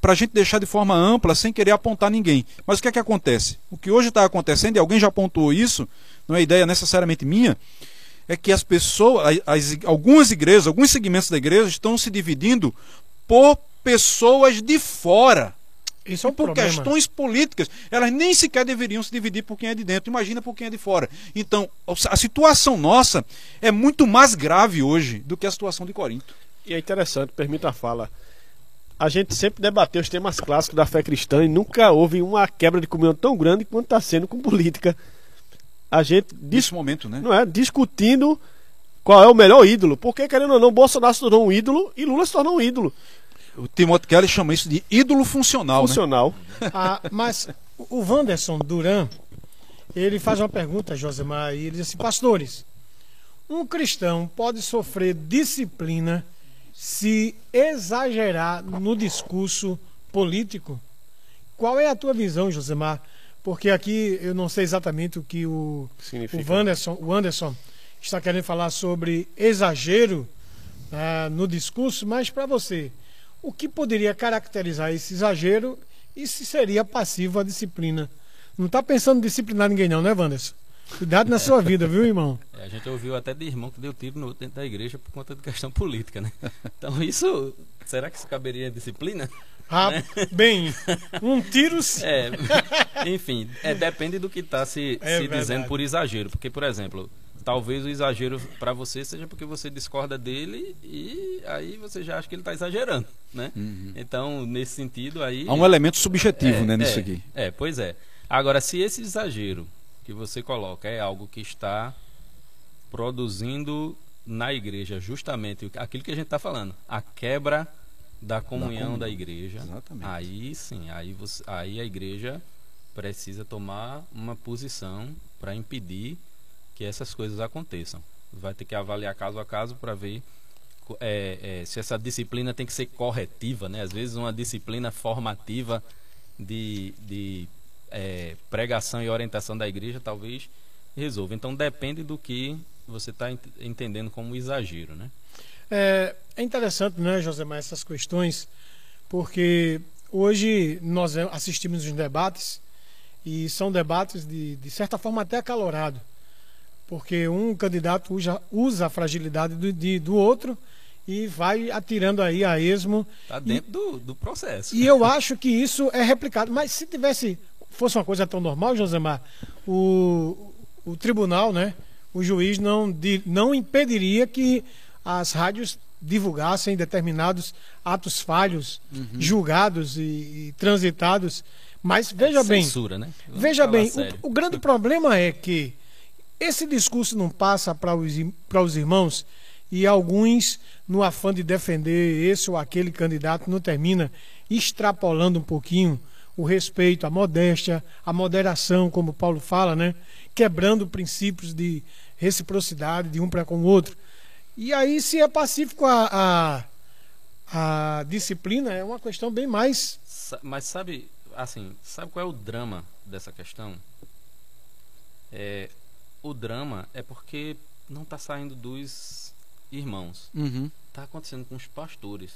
para a gente deixar de forma ampla, sem querer apontar ninguém. Mas o que é que acontece? O que hoje está acontecendo, e alguém já apontou isso, não é ideia necessariamente minha, é que as pessoas, as, algumas igrejas, alguns segmentos da igreja estão se dividindo por pessoas de fora Isso é um por problema. questões políticas, elas nem sequer deveriam se dividir por quem é de dentro. Imagina por quem é de fora. Então, a situação nossa é muito mais grave hoje do que a situação de Corinto. E é interessante, permita a fala. A gente sempre debateu os temas clássicos da fé cristã e nunca houve uma quebra de comunhão tão grande quanto está sendo com política. A gente Nesse momento, né? não é discutindo qual é o melhor ídolo. Porque, querendo ou não, Bolsonaro se tornou um ídolo e Lula se tornou um ídolo O Timothy Kelly chama isso de ídolo funcional, né? funcional. Ah, mas o Wanderson Duran, ele faz uma pergunta, Josemar, e ele diz assim, pastores, um cristão pode sofrer disciplina se exagerar no discurso político? Qual é a tua visão, Josemar? Porque aqui eu não sei exatamente o que o, o, Wanderson, o Anderson está querendo falar sobre exagero ah, no discurso, mas para você, o que poderia caracterizar esse exagero e se seria passivo a disciplina? Não está pensando em disciplinar ninguém não, né, Wanderson? Cuidado na sua vida, viu, irmão? <laughs> É, a gente ouviu até de irmão que deu tiro no outro dentro da igreja por conta de questão política, né? Então isso, será que isso caberia em disciplina? Ah, bem, um tiro. <laughs> É, enfim, é, depende do que está se, É se verdade. dizendo por exagero. Porque, por exemplo, talvez o exagero para você seja porque você discorda dele e aí você já acha que ele está exagerando, né? Então, nesse sentido aí... Há um elemento subjetivo, É, né, nisso é, aqui. É, pois é. Agora, se esse exagero que você coloca é algo que está produzindo na igreja justamente aquilo que a gente está falando, a quebra da comunhão comunhão. da igreja, Exatamente. aí sim, aí, você, aí a igreja precisa tomar uma posição para impedir que essas coisas aconteçam. Vai ter que avaliar caso a caso para ver é, é, se essa disciplina tem que ser corretiva, né? Às vezes uma disciplina formativa de, de é, pregação e orientação da igreja talvez resolva. Então depende do que você está entendendo como exagero, né? É, é interessante, né, Josemar, essas questões, porque hoje nós assistimos os debates e são debates de, de certa forma até acalorados, porque um candidato usa, usa a fragilidade do, de- do outro e vai atirando aí a esmo Está dentro do, do processo. E eu acho que isso é replicado. Mas se tivesse, fosse uma coisa tão normal, Josemar, o, o tribunal, né, o juiz não, não impediria que as rádios divulgassem determinados atos falhos, julgados e, e transitados. Mas veja bem, Censura, né? Vamos Veja bem, o, o grande problema é que esse discurso não passa para os, os irmãos e alguns, no afã de defender esse ou aquele candidato, não termina extrapolando um pouquinho o respeito, a modéstia, a moderação, como Paulo fala, né? quebrando princípios de reciprocidade de um para com o outro. E aí, se é pacífico a, a, a disciplina, é uma questão bem mais. Mas sabe, assim, sabe qual é o drama dessa questão? É, o drama é porque não está saindo dos irmãos. Uhum. Está acontecendo com os pastores.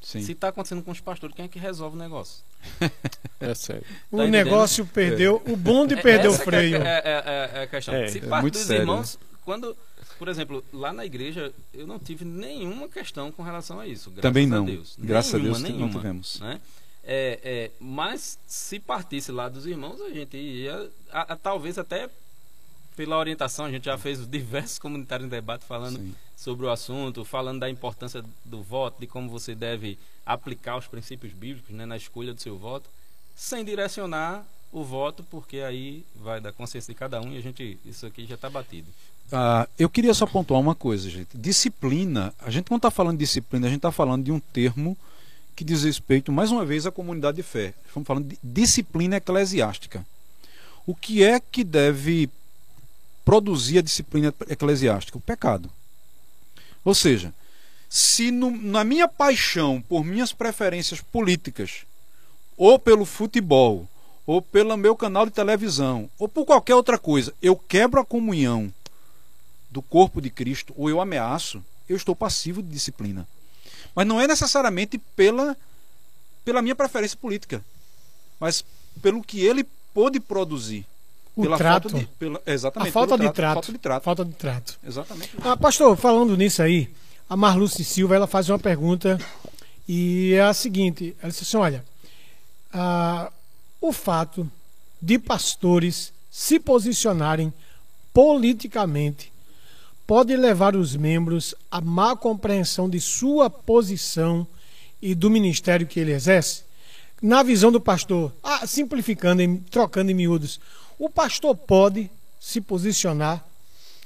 Sim. Se está acontecendo com os pastores, quem é que resolve o negócio? <laughs> É sério. O Tá negócio perdeu, o bonde perdeu o Essa que freio. É, é- é- é a questão. É, Se é parte muito dos sério, irmãos, quando, por exemplo, lá na igreja, eu não tive nenhuma questão com relação a isso. Graças Também a não. Deus. Graças a Nenhuma, Deus que não nenhuma, tivemos. né? É, é, mas se partisse lá dos irmãos, a gente ia, a- a- talvez até pela orientação, a gente já fez diversos <laughs> comunitários em debate falando Sim. sobre o assunto, falando da importância do voto, de como você deve aplicar os princípios bíblicos né, na escolha do seu voto, sem direcionar o voto, porque aí vai da consciência de cada um e a gente isso aqui já está batido. Ah, eu queria só pontuar uma coisa, gente. Disciplina, a gente não está falando de disciplina, a gente está falando de um termo que diz respeito, mais uma vez, à comunidade de fé. Estamos falando de disciplina eclesiástica. O que é que deve produzir a disciplina eclesiástica? O pecado. Ou seja, se no- na minha paixão por minhas preferências políticas, ou pelo futebol, ou pelo meu canal de televisão, ou por qualquer outra coisa, eu quebro a comunhão do corpo de Cristo, ou eu ameaço, eu estou passivo de disciplina. Mas não é necessariamente pela, pela minha preferência política, mas pelo que ele pôde produzir. O pela trato. falta de. Pela, exatamente. A falta pelo de trato. Falta de trato. Falta de trato. Exatamente. Ah, pastor, falando nisso aí, a Marluce Silva ela faz uma pergunta e é a seguinte: ela disse assim, olha, ah, o fato de pastores se posicionarem politicamente pode levar os membros à má compreensão de sua posição e do ministério que ele exerce? Na visão do pastor, ah, simplificando, em- trocando em miúdos, o pastor pode se posicionar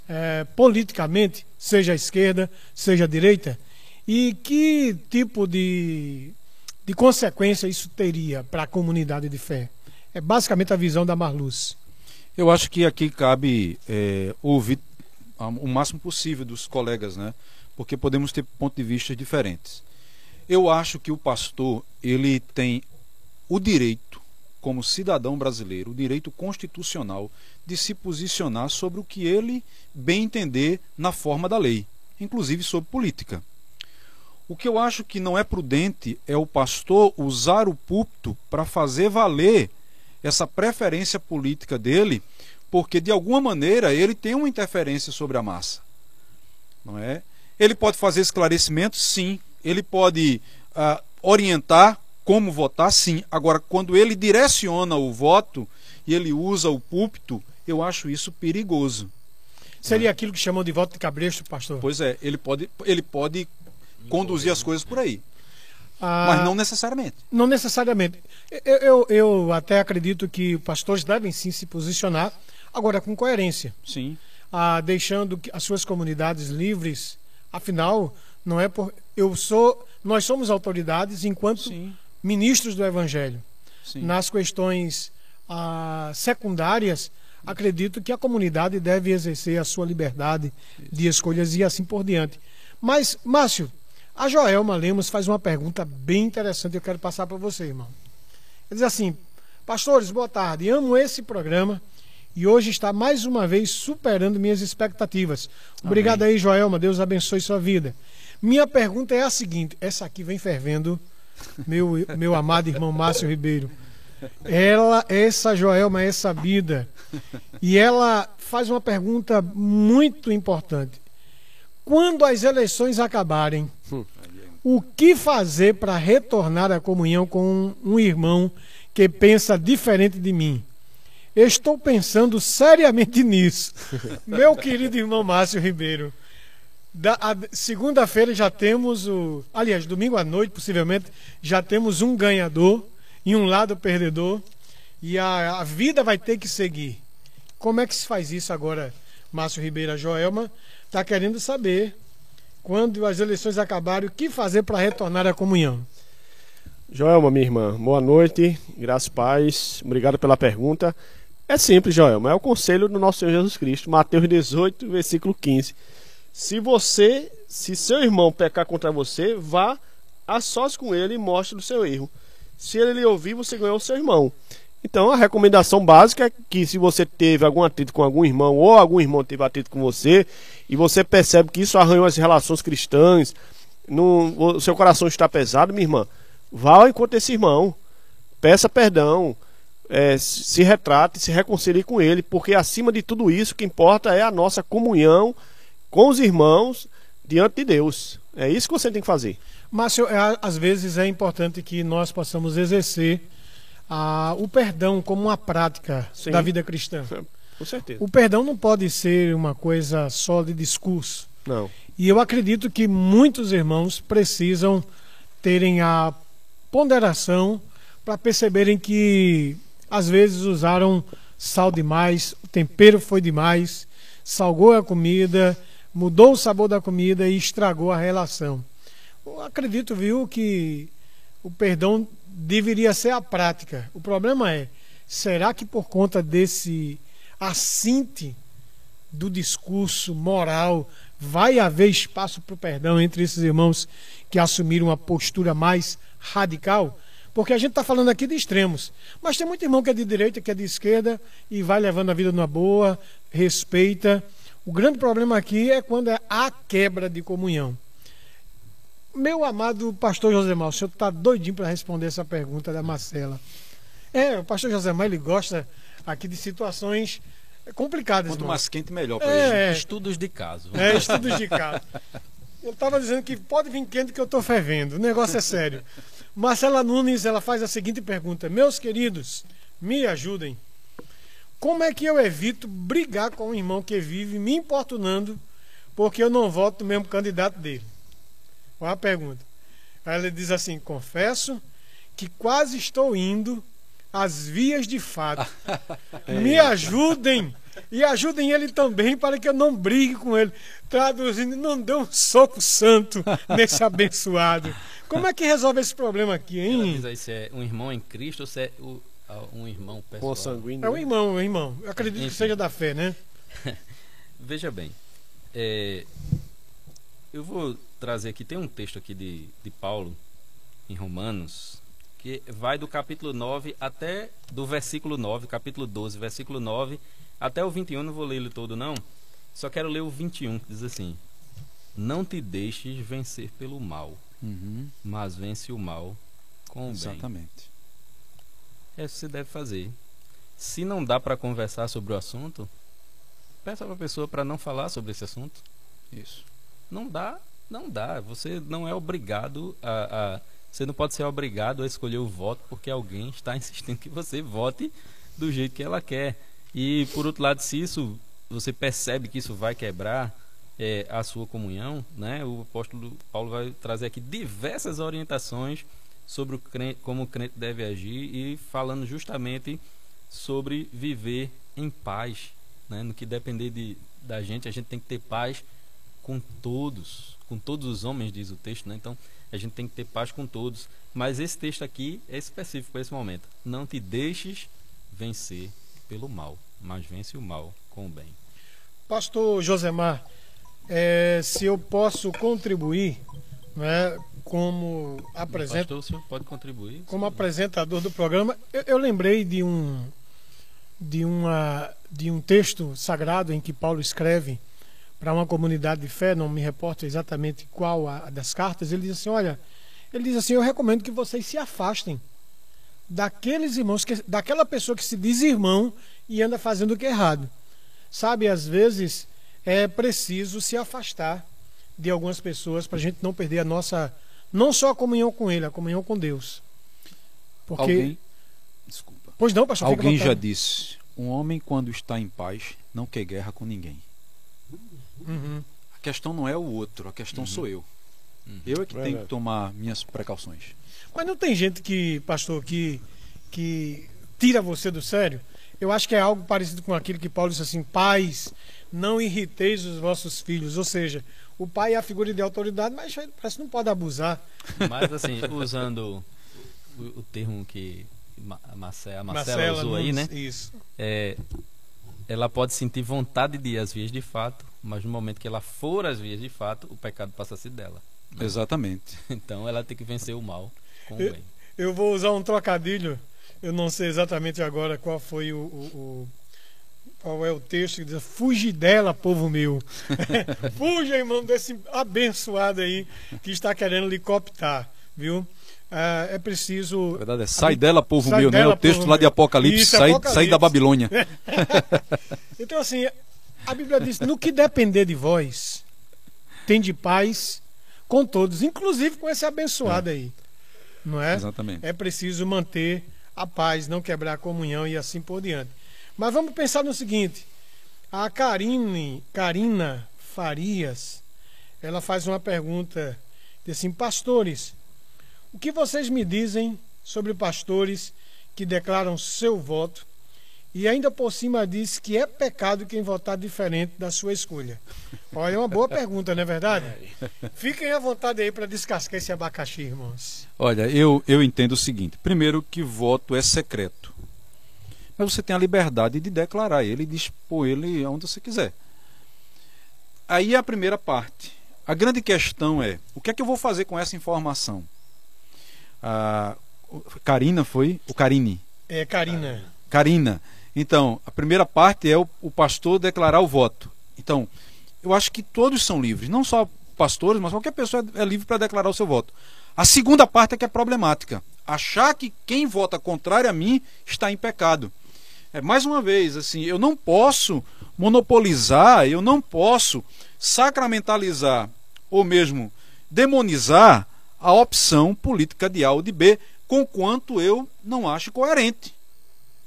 eh, politicamente, seja à esquerda, seja à direita, e que tipo de, de consequência isso teria para a comunidade de fé? É basicamente a visão da Marluz. Eu acho que aqui cabe é, ouvir o máximo possível dos colegas, né? Porque podemos ter pontos de vista diferentes. Eu acho que o pastor ele tem o direito, como cidadão brasileiro, o direito constitucional de se posicionar sobre o que ele bem entender na forma da lei, inclusive sobre política. O que eu acho que não é prudente é o pastor usar o púlpito para fazer valer essa preferência política dele porque de alguma maneira ele tem uma interferência sobre a massa. Não é? Ele pode fazer esclarecimentos, sim. Ele pode uh, orientar como votar, sim. Agora, quando ele direciona o voto e ele usa o púlpito, eu acho isso perigoso. Seria aquilo que chamam de voto de cabresto, pastor? Pois é, ele pode, ele pode conduzir as coisas por aí. Ah, mas não necessariamente. Não necessariamente. Eu, eu, eu, até acredito que pastores devem sim se posicionar, agora com coerência. Sim. Ah, deixando as suas comunidades livres. Afinal, não é por. Eu sou. Nós somos autoridades enquanto sim. ministros do Evangelho. Sim. Nas questões ah, secundárias, acredito que a comunidade deve exercer a sua liberdade de escolhas e assim por diante. Mas, Márcio, a Joelma Lemos faz uma pergunta bem interessante, eu quero passar para você, irmão. Ele diz assim: Pastores, boa tarde. Amo esse programa e hoje está mais uma vez superando minhas expectativas. Obrigado Amém. aí, Joelma. Deus abençoe sua vida. Minha pergunta é a seguinte: essa aqui vem fervendo, meu, meu amado irmão Márcio Ribeiro. Ela, essa Joelma é sabida. E ela faz uma pergunta muito importante. Quando as eleições acabarem, o que fazer para retornar à comunhão com um irmão que pensa diferente de mim? Estou pensando seriamente nisso. <laughs> Meu querido irmão Márcio Ribeiro, segunda-feira já temos o. Aliás, domingo à noite, possivelmente, já temos um ganhador e um lado perdedor. E a, a vida vai ter que seguir. Como é que se faz isso agora, Márcio Ribeiro? A Joelma está querendo saber quando as eleições acabarem, o que fazer para retornar à comunhão? Joelma, minha irmã, boa noite, graças paz, obrigado pela pergunta. É simples, Joelma, é o conselho do nosso Senhor Jesus Cristo, Mateus 18, versículo 15. Se você, se seu irmão pecar contra você, vá a sós com ele e mostre o seu erro. Se ele lhe ouvir, você ganhou o seu irmão. Então a recomendação básica é que se você teve algum atrito com algum irmão ou algum irmão teve atrito com você e você percebe que isso arranhou as relações cristãs, no, o seu coração está pesado, minha irmã, vá ao encontro desse irmão, peça perdão, é, se retrate, se reconcilie com ele, porque acima de tudo isso o que importa é a nossa comunhão com os irmãos diante de Deus. É isso que você tem que fazer. Márcio, é, às vezes é importante que nós possamos exercer a, o perdão como uma prática Sim. da vida cristã. Com certeza. O perdão não pode ser uma coisa só de discurso. Não. E eu acredito que muitos irmãos precisam terem a ponderação para perceberem que às vezes usaram sal demais, o tempero foi demais, salgou a comida, mudou o sabor da comida e estragou a relação. Eu acredito, viu, que o perdão deveria ser a prática. O problema é, será que por conta desse assinte do discurso moral vai haver espaço para o perdão entre esses irmãos que assumiram uma postura mais radical? Porque a gente está falando aqui de extremos. Mas tem muito irmão que é de direita, que é de esquerda e vai levando a vida numa boa, respeita. O grande problema aqui é quando é a quebra de comunhão. Meu amado pastor Josemar, o senhor está doidinho para responder essa pergunta da Marcela. É, o pastor Josemar, ele gosta aqui de situações complicadas. Quanto mais quente, melhor para é, ele. Estudos de caso. É, estudos de caso. Eu estava dizendo que pode vir quente que eu estou fervendo. O negócio é sério. Marcela Nunes, ela faz a seguinte pergunta. Meus queridos, me ajudem. Como é que eu evito brigar com um irmão que vive me importunando porque eu não voto no mesmo candidato dele? Olha a pergunta. Aí ele diz assim: Confesso que quase estou indo às vias de fato. <laughs> Me ajudem e ajudem ele também para que eu não brigue com ele. Traduzindo, não dê um soco santo nesse abençoado. Como é que resolve esse problema aqui, hein? Ela diz aí se é um irmão em Cristo ou se é o, um irmão pessoal. Sanguíneo. É um irmão, um irmão. Eu acredito Enfim. que seja da fé, né? <laughs> Veja bem, é, eu vou trazer aqui, tem um texto aqui de, de Paulo, em Romanos, que vai do capítulo 9 até do versículo 9, capítulo 12, versículo 9, até o 21, não vou ler ele todo não, só quero ler o 21, que diz assim, não te deixes vencer pelo mal, uhum. mas vence o mal com o Exatamente. bem. É isso que você deve fazer. Se não dá para conversar sobre o assunto, peça para a pessoa para não falar sobre esse assunto. Isso. Não dá, não dá. Você não é obrigado a, a, Você não pode ser obrigado a escolher o voto porque alguém está <laughs> insistindo que você vote do jeito que ela quer. E por outro lado, se isso você percebe que isso vai quebrar é, a sua comunhão, né? O apóstolo Paulo vai trazer aqui diversas orientações sobre o crente, como o crente deve agir e falando justamente sobre viver em paz, né? No que depender de, da gente, a gente tem que ter paz com todos, com todos os homens, diz o texto, né? Então, a gente tem que ter paz com todos. Mas esse texto aqui é específico para esse momento. Não te deixes vencer pelo mal, mas vence o mal com o bem. Pastor Josemar, é, se eu posso contribuir, né, como apresenta, Pastor, o senhor pode contribuir? como apresentador do programa, eu, eu lembrei de um de uma de um texto sagrado em que Paulo escreve para uma comunidade de fé, não me reporto exatamente qual a, das cartas, ele diz assim, olha, ele diz assim, eu recomendo que vocês se afastem daqueles irmãos, que, daquela pessoa que se diz irmão e anda fazendo o que é errado. Sabe, às vezes é preciso se afastar de algumas pessoas para a gente não perder a nossa, não só a comunhão com Ele, a comunhão com Deus. Porque, Alguém, desculpa. pois não, pastor, Alguém já disse: um homem quando está em paz não quer guerra com ninguém. Uhum. A questão não é o outro, a questão sou eu. Eu é que tenho Verdade. que tomar minhas precauções. Mas não tem gente que, pastor, que, que tira você do sério? Eu acho que é algo parecido com aquilo que Paulo disse assim: pais, não irriteis os vossos filhos. Ou seja, o pai é a figura de autoridade, mas parece que não pode abusar. Mas assim, usando o, o termo que a Marcela, a Marcela Marcela usou aí, né? Isso. É, ela pode sentir vontade de ir às vias de fato, mas no momento que ela for às vias de fato, o pecado passa a ser dela. Exatamente. Então ela tem que vencer o mal com o Eu- bem. Eu vou usar um trocadilho. Eu não sei exatamente agora qual foi o, o- o- qual é o texto que diz: Fuge dela, povo meu. <laughs> Fuja, irmão, desse abençoado aí que está querendo lhe cooptar, viu? Ah, é preciso. Na verdade é sai dela, povo Sai meu, né? dela, O texto lá de. Apocalipse, Isso, sai, Apocalipse. sai da Babilônia. <laughs> Então, assim, a Bíblia diz: no que depender de vós, tem de paz com todos, inclusive com esse abençoado aí. Não é? Exatamente. É preciso manter a paz, não quebrar a comunhão e assim por diante. Mas vamos pensar no seguinte: a Karine, Karina Farias, ela faz uma pergunta, assim, pastores, o que vocês me dizem sobre pastores que declaram seu voto e ainda por cima diz que é pecado quem votar diferente da sua escolha? Olha, é uma boa pergunta, não é verdade? Fiquem à vontade aí para descascar esse abacaxi, irmãos. Olha, eu, eu entendo o seguinte: primeiro, que voto é secreto. Mas você tem a liberdade de declarar ele e dispor ele onde você quiser. Aí é a primeira parte. A grande questão é: o que é que eu vou fazer com essa informação? A o- Karina foi? O Karine. É, Karina. Karina. Então, a primeira parte é o, o pastor declarar o voto. Então, eu acho que todos são livres, não só pastores, mas qualquer pessoa é livre para declarar o seu voto. A segunda parte é que é problemática. Achar que quem vota contrário a mim está em pecado. É, mais uma vez, assim, eu não posso monopolizar, eu não posso sacramentalizar ou mesmo demonizar a opção política de A ou de B, conquanto eu não acho coerente.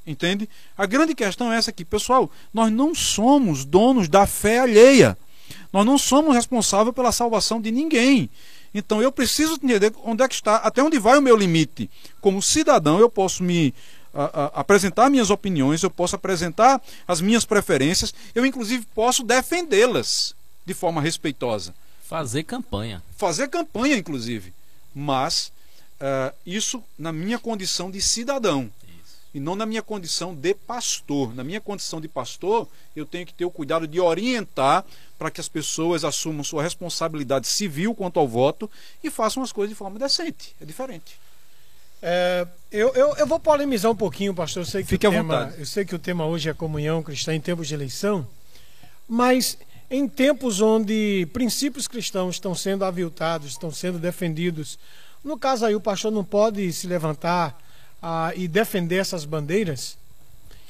Entende? A grande questão é essa aqui, pessoal. Nós não somos donos da fé alheia. Nós não somos responsáveis pela salvação de ninguém. Então eu preciso entender onde é que está, até onde vai o meu limite. Como cidadão, eu posso me a- a- apresentar minhas opiniões, eu posso apresentar as minhas preferências, eu inclusive posso defendê-las de forma respeitosa Fazer campanha. fazer campanha, inclusive. Mas ah, isso na minha condição de cidadão. E não na minha condição de pastor. Na minha condição de pastor, eu tenho que ter o cuidado de orientar para que as pessoas assumam sua responsabilidade civil quanto ao voto e façam as coisas de forma decente. É diferente. É, eu, eu, eu vou polemizar um pouquinho, pastor. Eu sei que Fique o à tema, vontade. Eu sei que o tema hoje é comunhão cristã em tempos de eleição, mas em tempos onde princípios cristãos estão sendo aviltados, estão sendo defendidos, no caso aí o pastor não pode se levantar ah, e defender essas bandeiras.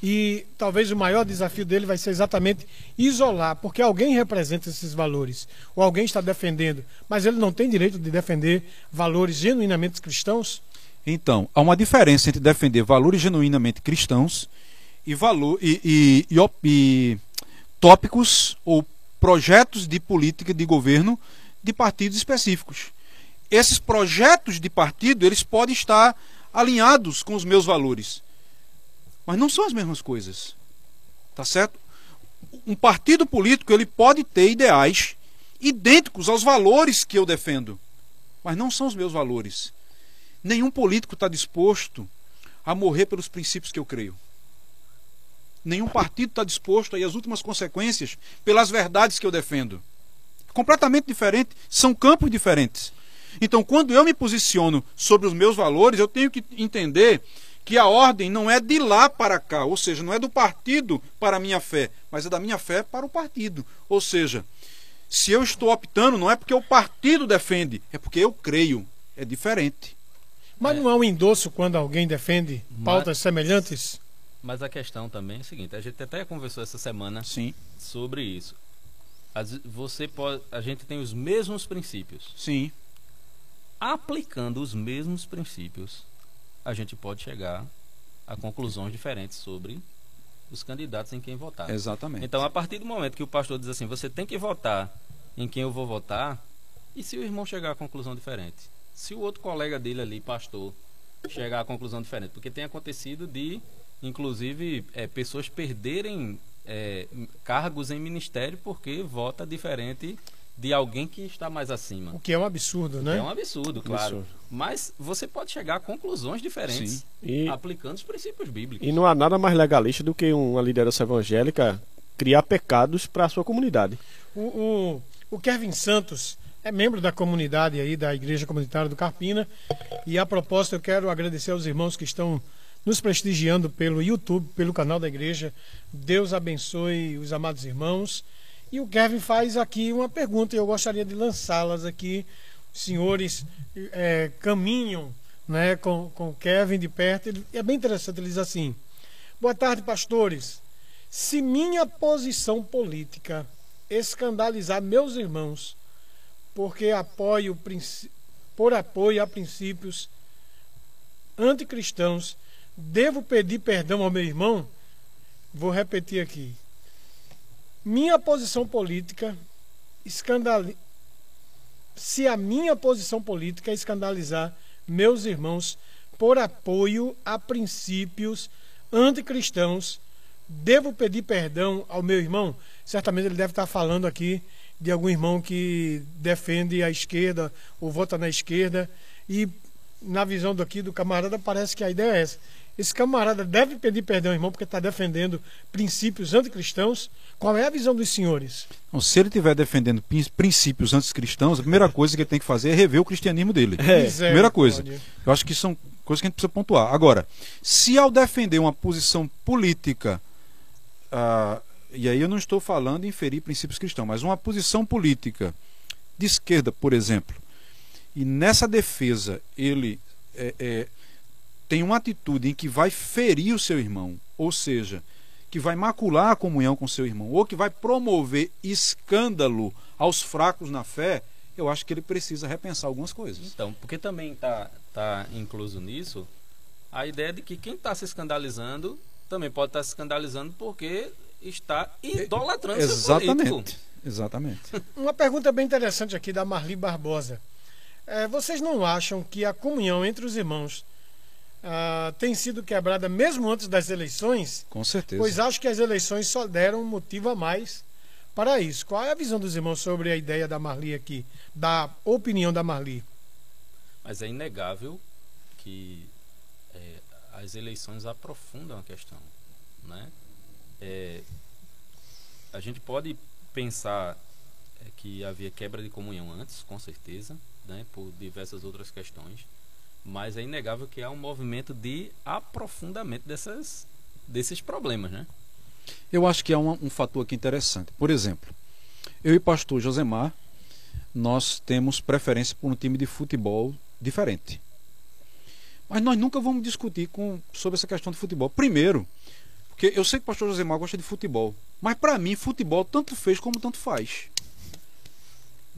E talvez o maior desafio dele vai ser exatamente isolar, porque alguém representa esses valores, ou alguém está defendendo, mas ele não tem direito de defender valores genuinamente cristãos? Então, há uma diferença entre defender valores genuinamente cristãos e, valor, e, e, e, tópicos ou projetos de política de governo de partidos específicos. Esses projetos de partido, eles podem estar alinhados com os meus valores, mas não são as mesmas coisas. Tá certo? Um partido político, ele pode ter ideais idênticos aos valores que eu defendo, mas não são os meus valores. Nenhum político está disposto a morrer pelos princípios que eu creio. Nenhum partido está disposto a ir às últimas consequências pelas verdades que eu defendo. Completamente diferente, são campos diferentes. Então, quando eu me posiciono sobre os meus valores, eu tenho que entender que a ordem não é de lá para cá, ou seja, não é do partido para a minha fé, mas é da minha fé para o partido. Ou seja, se eu estou optando, não é porque o partido defende, é porque eu creio. É diferente. Mas não há um endosso quando alguém defende pautas semelhantes? Mas a questão também é a seguinte: a gente até conversou essa semana Sim. sobre isso. As, você pode, a gente tem os mesmos princípios. Sim. Aplicando os mesmos princípios, a gente pode chegar a conclusões diferentes sobre os candidatos em quem votar. Exatamente. Então, a partir do momento que o pastor diz assim, você tem que votar em quem eu vou votar, e se o irmão chegar a conclusão diferente? Se o outro colega dele ali, pastor, chegar a conclusão diferente? Porque tem acontecido de inclusive é, pessoas perderem é, cargos em ministério porque vota diferente de alguém que está mais acima. O que é um absurdo, né? É um absurdo, claro. Absurdo. Mas você pode chegar a conclusões diferentes e, aplicando os princípios bíblicos. E não há nada mais legalista do que uma liderança evangélica criar pecados para a sua comunidade. O, o, o Kevin Santos é membro da comunidade aí da Igreja Comunitária do Carpina e a propósito eu quero agradecer aos irmãos que estão nos prestigiando pelo YouTube, pelo canal da igreja. Deus abençoe os amados irmãos. E o Kevin faz aqui uma pergunta e eu gostaria de lançá-las aqui. Os senhores é, caminham né, com, com o Kevin de perto. Ele, é bem interessante, ele diz assim: Boa tarde, pastores. Se minha posição política escandalizar meus irmãos, porque apoio por apoio a princípios anticristãos Devo pedir perdão ao meu irmão? Vou repetir aqui. Minha posição política escandaliza. Se a minha posição política é escandalizar meus irmãos por apoio a princípios anticristãos, devo pedir perdão ao meu irmão? Certamente ele deve estar falando aqui de algum irmão que defende a esquerda ou vota na esquerda e na visão daqui do camarada parece que a ideia é essa esse camarada deve pedir perdão, irmão, porque está defendendo princípios anticristãos. Qual é a visão dos senhores? Não, se ele estiver defendendo princípios anticristãos, a primeira coisa que ele tem que fazer é rever o cristianismo dele. É. Primeira coisa. Pode. Eu acho que são coisas que a gente precisa pontuar. Agora, se ao defender uma posição política, uh, e aí eu não estou falando em ferir princípios cristãos, mas uma posição política de esquerda, por exemplo, e nessa defesa ele é, é, tem uma atitude em que vai ferir o seu irmão, ou seja, que vai macular a comunhão com seu irmão, ou que vai promover escândalo aos fracos na fé, eu acho que ele precisa repensar algumas coisas. Então, porque também está tá incluso nisso a ideia de que quem está se escandalizando também pode estar tá se escandalizando porque está idolatrando Exatamente. seu político. Exatamente. <laughs> Uma pergunta bem interessante aqui da Marli Barbosa. É, vocês não acham que a comunhão entre os irmãos uh, tem sido quebrada mesmo antes das eleições. Com certeza. Pois acho que as eleições só deram um motivo a mais para isso. Qual é a visão dos irmãos sobre a ideia da Marli aqui, da opinião da Marli? Mas é inegável que é, as eleições aprofundam a questão, né? É, a gente pode pensar é, que havia quebra de comunhão antes, com certeza, né, por diversas outras questões mas é inegável que há um movimento de aprofundamento dessas, desses problemas, né? Eu acho que há um, um fator aqui interessante. Por exemplo, eu e pastor Josemar, nós temos preferência por um time de futebol diferente. Mas nós nunca vamos discutir com, sobre essa questão de futebol. Primeiro, Porque eu sei que o pastor Josemar gosta de futebol. Mas para mim, futebol tanto fez como tanto faz.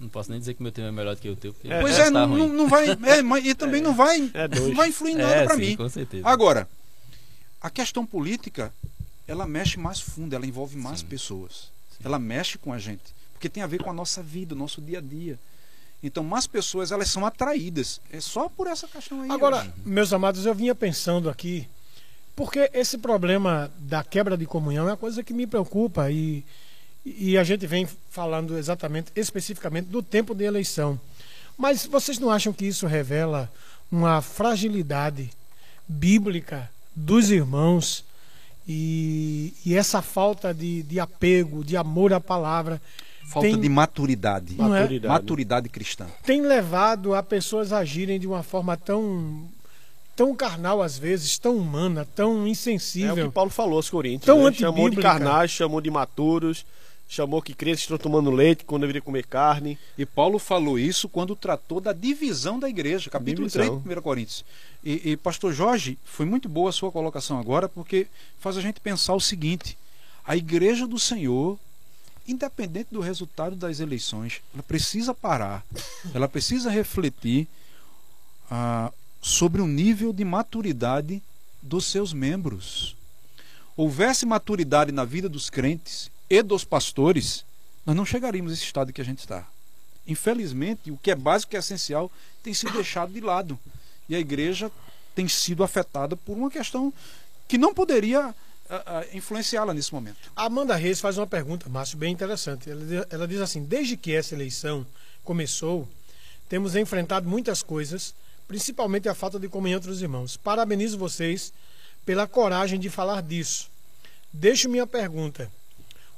Não posso nem dizer que meu time é melhor do que o teu. Porque É, pois é, não, ruim. não, vai. É, mas, e também não vai. É não vai influir em nada É, para sim, mim. com certeza. Agora, a questão política, ela mexe mais fundo, ela envolve mais Sim. pessoas. Ela mexe com a gente. Porque tem a ver com a nossa vida, o nosso dia a dia. Então, mais pessoas, elas são atraídas. É só por essa questão aí. Agora, eu- meus amados, eu vinha pensando aqui, porque esse problema da quebra de comunhão é uma coisa que me preocupa e, e a gente vem falando exatamente, especificamente do tempo de eleição. Mas vocês não acham que isso revela uma fragilidade bíblica dos irmãos e, e essa falta de, de apego, de amor à palavra falta tem- de maturidade. É? Maturidade. Maturidade cristã. tem levado a pessoas a agirem de uma forma tão tão carnal às vezes, tão humana, tão É o que insensível. Paulo falou aos Coríntios. Tão né? Chamou de carnais, chamou de maturos, chamou que crianças estão tomando leite quando deveria comer carne. E Paulo falou isso quando tratou da divisão da igreja, capítulo Divisão. 3 de 1 Coríntios. E, e, pastor Jorge, foi muito boa a sua colocação agora, porque faz a gente pensar o seguinte: a igreja do Senhor, independente do resultado das eleições, ela precisa parar, ela precisa refletir ah, sobre o nível de maturidade dos seus membros. Houvesse maturidade na vida dos crentes e dos pastores, nós não chegaríamos a esse estado que a gente está. Infelizmente, o que é básico e essencial tem sido deixado de lado. E a igreja tem sido afetada por uma questão que não poderia ah, ah, influenciá-la nesse momento. Amanda Reis faz uma pergunta, Márcio, bem interessante. Ela diz assim: desde que essa eleição começou, temos enfrentado muitas coisas, principalmente a falta de comunhão entre os irmãos. Parabenizo vocês pela coragem de falar disso. Deixo minha pergunta.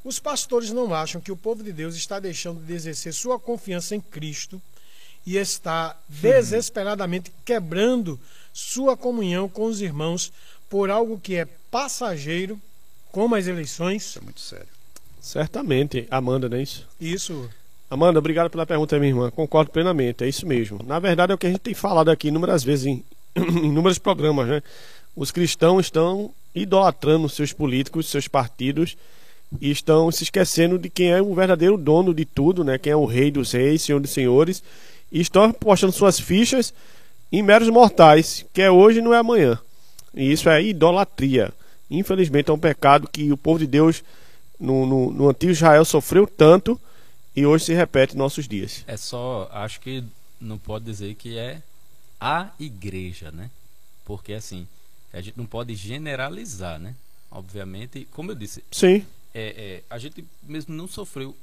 Os pastores não acham que o povo de Deus está deixando de exercer sua confiança em Cristo e está desesperadamente quebrando sua comunhão com os irmãos por algo que é passageiro, como as eleições? Isso é muito sério. Certamente, Amanda, não é isso? Isso. Amanda, obrigado pela pergunta, minha irmã. Concordo plenamente, é isso mesmo. Na verdade, é o que a gente tem falado aqui inúmeras vezes em, <clears throat> em inúmeros programas, né? Os cristãos estão idolatrando seus políticos, seus partidos e estão se esquecendo de quem é o verdadeiro dono de tudo, né? Quem é o rei dos reis, senhor dos senhores, e estão apostando suas fichas em meros mortais, que é hoje não é amanhã. E isso é idolatria. Infelizmente é um pecado que o povo de Deus no, no, no antigo Israel sofreu tanto e hoje se repete em nossos dias. É só, acho que não pode dizer que é a igreja, né? Porque assim, a gente não pode generalizar, né? Obviamente, como eu disse, Sim, é, é, a gente mesmo não sofreu,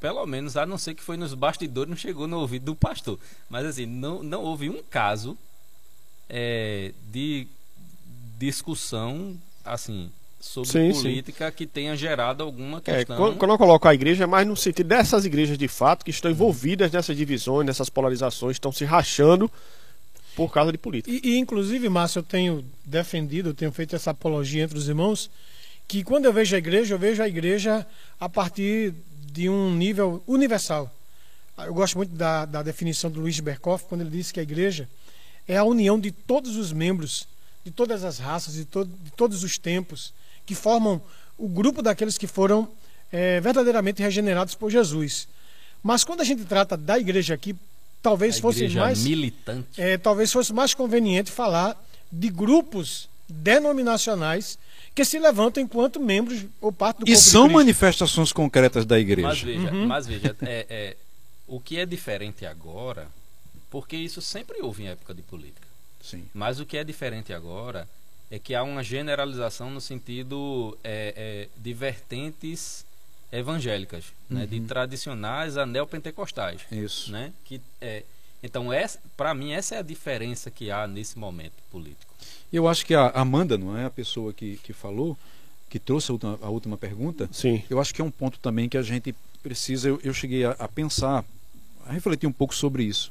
pelo menos, a não ser que foi nos bastidores, não chegou no ouvido do pastor. Mas assim, não, não houve um caso é, de discussão, assim, sobre Sim, sim. política que tenha gerado alguma é, questão. quando, quando eu coloco a igreja é mais no sentido dessas igrejas de fato que estão envolvidas nessas divisões, nessas polarizações, estão se rachando por causa de política. E, e, inclusive, Márcio, eu tenho defendido, eu tenho feito essa apologia entre os irmãos, que quando eu vejo a igreja, eu vejo a igreja a partir de um nível universal. Eu gosto muito da, da definição do Luiz Berkoff, quando ele disse que a igreja é a união de todos os membros, de todas as raças, de, to de todos os tempos, que formam o grupo daqueles que foram eh, verdadeiramente regenerados por Jesus. Mas quando a gente trata da igreja aqui, talvez a fosse mais militante. é, talvez fosse mais conveniente falar de grupos denominacionais que se levantam enquanto membros ou parte do E corpo de são Cristo. manifestações concretas da igreja. Mas veja, Uhum. mas veja é, é, o que é diferente agora, porque isso sempre houve em época de política. Sim. Mas o que é diferente agora é que há uma generalização no sentido é, é, de vertentes evangélicas, né, de tradicionais a neopentecostais, Isso. né? Que é, então para mim essa é a diferença que há nesse momento político. Eu acho que a Amanda, não é a pessoa que, que falou, que trouxe a última, a última pergunta, Sim, eu acho que é um ponto também que a gente precisa. Eu, eu cheguei a, a pensar, a refletir um pouco sobre isso.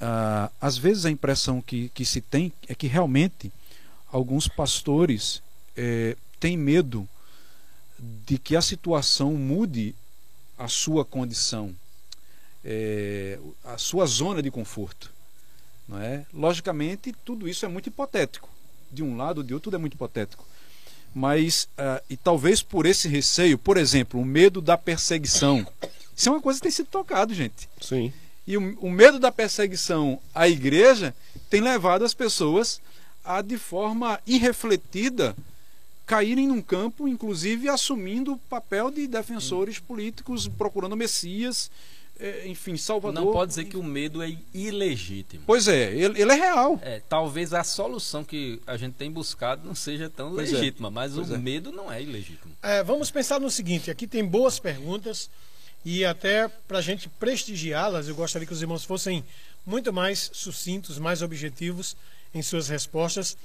Ah, às vezes a impressão que, que se tem é que realmente alguns pastores eh, têm medo de que a situação mude a sua condição, eh, a sua zona de conforto. Não é? Logicamente, tudo isso é muito hipotético. De um lado de outro, tudo é muito hipotético. Mas, uh, e talvez por esse receio, por exemplo, o medo da perseguição. Isso é uma coisa que tem sido tocado, gente. Sim. E o, o medo da perseguição à igreja tem levado as pessoas a, de forma irrefletida, caírem num campo, inclusive assumindo o papel de defensores políticos, procurando Messias, enfim, Salvador. Não pode dizer que o medo é ilegítimo. Pois é, ele, ele é real. É, talvez a solução que a gente tem buscado não seja tão pois é. legítima, é. mas pois o é. medo não é ilegítimo. É, vamos pensar no seguinte: aqui tem boas perguntas e até para a gente prestigiá-las, eu gostaria que os irmãos fossem muito mais sucintos, mais objetivos em suas respostas,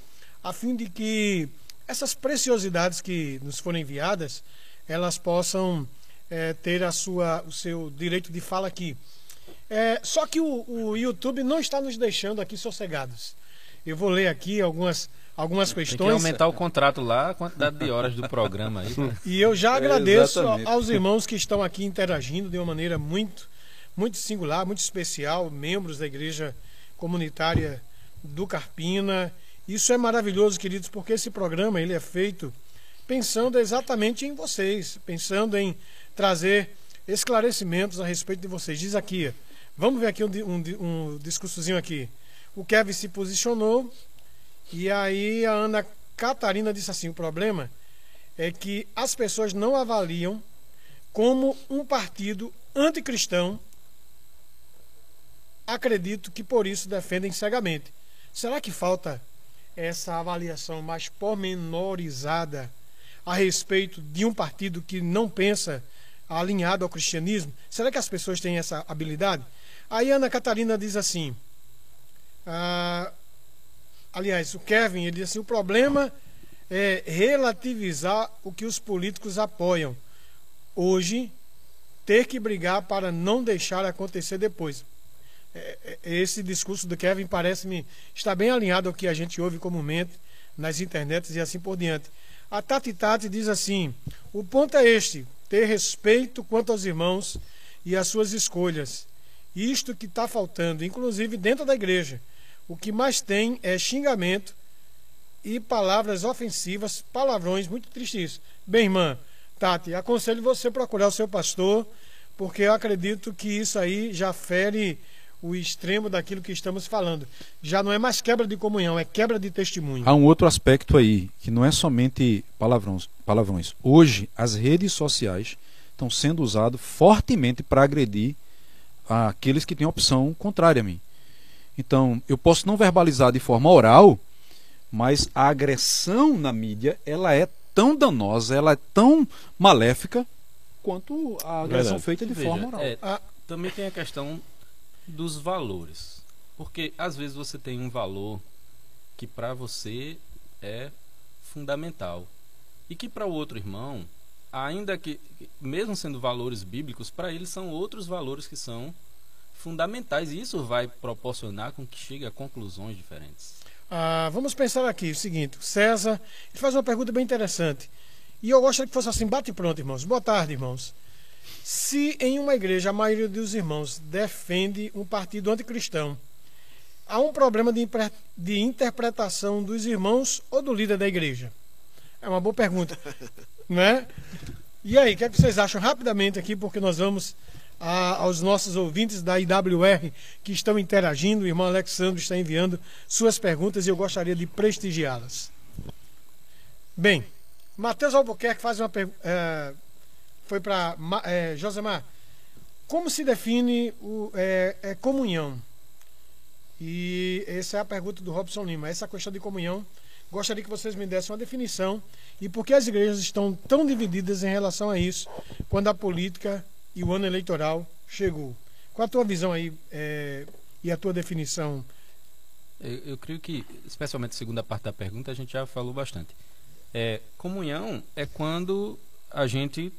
a fim de que essas preciosidades que nos foram enviadas, elas possam é, ter a sua, o seu direito de fala aqui. É, só que o, o YouTube não está nos deixando aqui sossegados. Eu vou ler aqui algumas algumas questões. Tem que aumentar o contrato lá, a quantidade de horas do programa aí. Né? E eu já agradeço é, aos irmãos que estão aqui interagindo de uma maneira muito, muito singular, muito especial, membros da igreja comunitária do Carpina. Isso é maravilhoso, queridos, porque esse programa ele é feito pensando exatamente em vocês, pensando em trazer esclarecimentos a respeito de vocês. Diz aqui, vamos ver aqui um, um, um discursozinho aqui. O Kevin se posicionou e aí a Ana Catarina disse assim: o problema é que as pessoas não avaliam como um partido anticristão. Acredito que por isso defendem cegamente. Será que falta essa avaliação mais pormenorizada a respeito de um partido que não pensa alinhado ao cristianismo? Será que as pessoas têm essa habilidade? Aí Ana Catarina diz assim: ah, aliás, o Kevin, ele diz assim: o problema é relativizar o que os políticos apoiam. Hoje, ter que brigar para não deixar acontecer depois. É, é, esse discurso do Kevin parece-me estar bem alinhado ao que a gente ouve comumente nas internets e assim por diante. A Tati Tati diz assim: o ponto é este, ter respeito quanto aos irmãos e às suas escolhas. Isto que está faltando, inclusive dentro da igreja. O que mais tem é xingamento e palavras ofensivas, palavrões, muito tristes. Bem, irmã, Tati, aconselho você procurar o seu pastor, porque eu acredito que isso aí já fere o extremo daquilo que estamos falando. Já não é mais quebra de comunhão, é quebra de testemunho. Há um outro aspecto aí, que não é somente palavrões. palavrões. Hoje, as redes sociais estão sendo usadas fortemente para agredir aqueles que têm opção contrária a mim. Então, eu posso não verbalizar de forma oral, mas a agressão na mídia, ela é tão danosa, ela é tão maléfica quanto a agressão Verdade. feita de Veja, forma oral. É, a, também tem a questão dos valores. Porque às vezes você tem um valor que para você é fundamental e que para o outro irmão, ainda que mesmo sendo valores bíblicos, para ele são outros valores que são fundamentais e isso vai proporcionar com que chegue a conclusões diferentes. Ah, vamos pensar aqui o seguinte: César ele faz uma pergunta bem interessante. E eu gostaria que fosse assim, bate pronto, irmãos. Boa tarde, irmãos. Se em uma igreja a maioria dos irmãos defende um partido anticristão, há um problema de, de interpretação dos irmãos ou do líder da igreja? É uma boa pergunta, <laughs> né? E aí, o que, é que vocês acham rapidamente aqui, porque nós vamos a, aos nossos ouvintes da IWR que estão interagindo. O irmão Alexandre está enviando suas perguntas e eu gostaria de prestigiá-las. Bem, Matheus Albuquerque faz uma. É, foi para é, Josemar. Como se define o, é, é, comunhão? E essa é a pergunta do Robson Lima. Essa questão de comunhão, gostaria que vocês me dessem uma definição e por que as igrejas estão tão divididas em relação a isso, quando a política e o ano eleitoral chegou. Qual a tua visão aí é, e a tua definição? Eu, eu, creio que, especialmente a segunda parte da pergunta, a gente já falou bastante. É, comunhão é quando a gente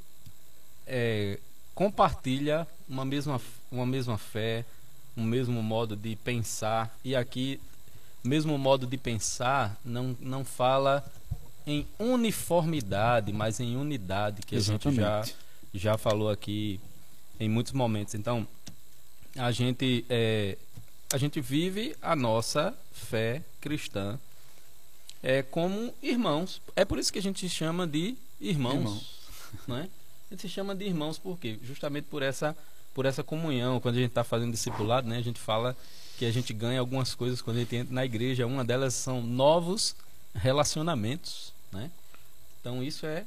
é, compartilha uma mesma, uma mesma fé, um mesmo modo de pensar. E aqui, mesmo modo de pensar não, não fala em uniformidade, mas em unidade, que Exatamente. a gente já, já falou aqui em muitos momentos. Então, a gente, é, a gente vive a nossa fé cristã é, como irmãos. É por isso que a gente chama de irmãos, Irmãos. não é? A gente se chama de irmãos por quê? Justamente por essa por essa comunhão. Quando a gente está fazendo discipulado, né, a gente fala que a gente ganha algumas coisas quando a gente entra na igreja. Uma delas são novos relacionamentos, né? Então isso é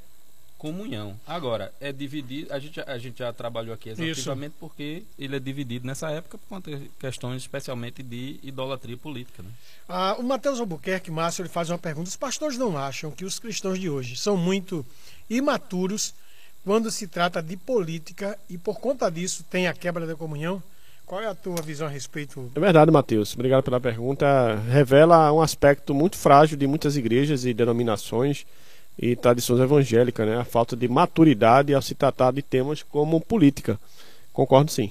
comunhão. Agora, é dividido, a gente, a gente já trabalhou aqui exaustivamente porque ele é dividido nessa época por conta de questões especialmente de idolatria política, né? Ah, o Matheus Albuquerque, Márcio, ele faz uma pergunta. Os pastores não acham que os cristãos de hoje são muito imaturos quando se trata de política e por conta disso tem a quebra da comunhão? Qual é a tua visão a respeito? É verdade, Matheus. Obrigado pela pergunta. Revela um aspecto muito frágil de muitas igrejas e denominações e tradições evangélicas, né? A falta de maturidade ao se tratar de temas como política. Concordo sim.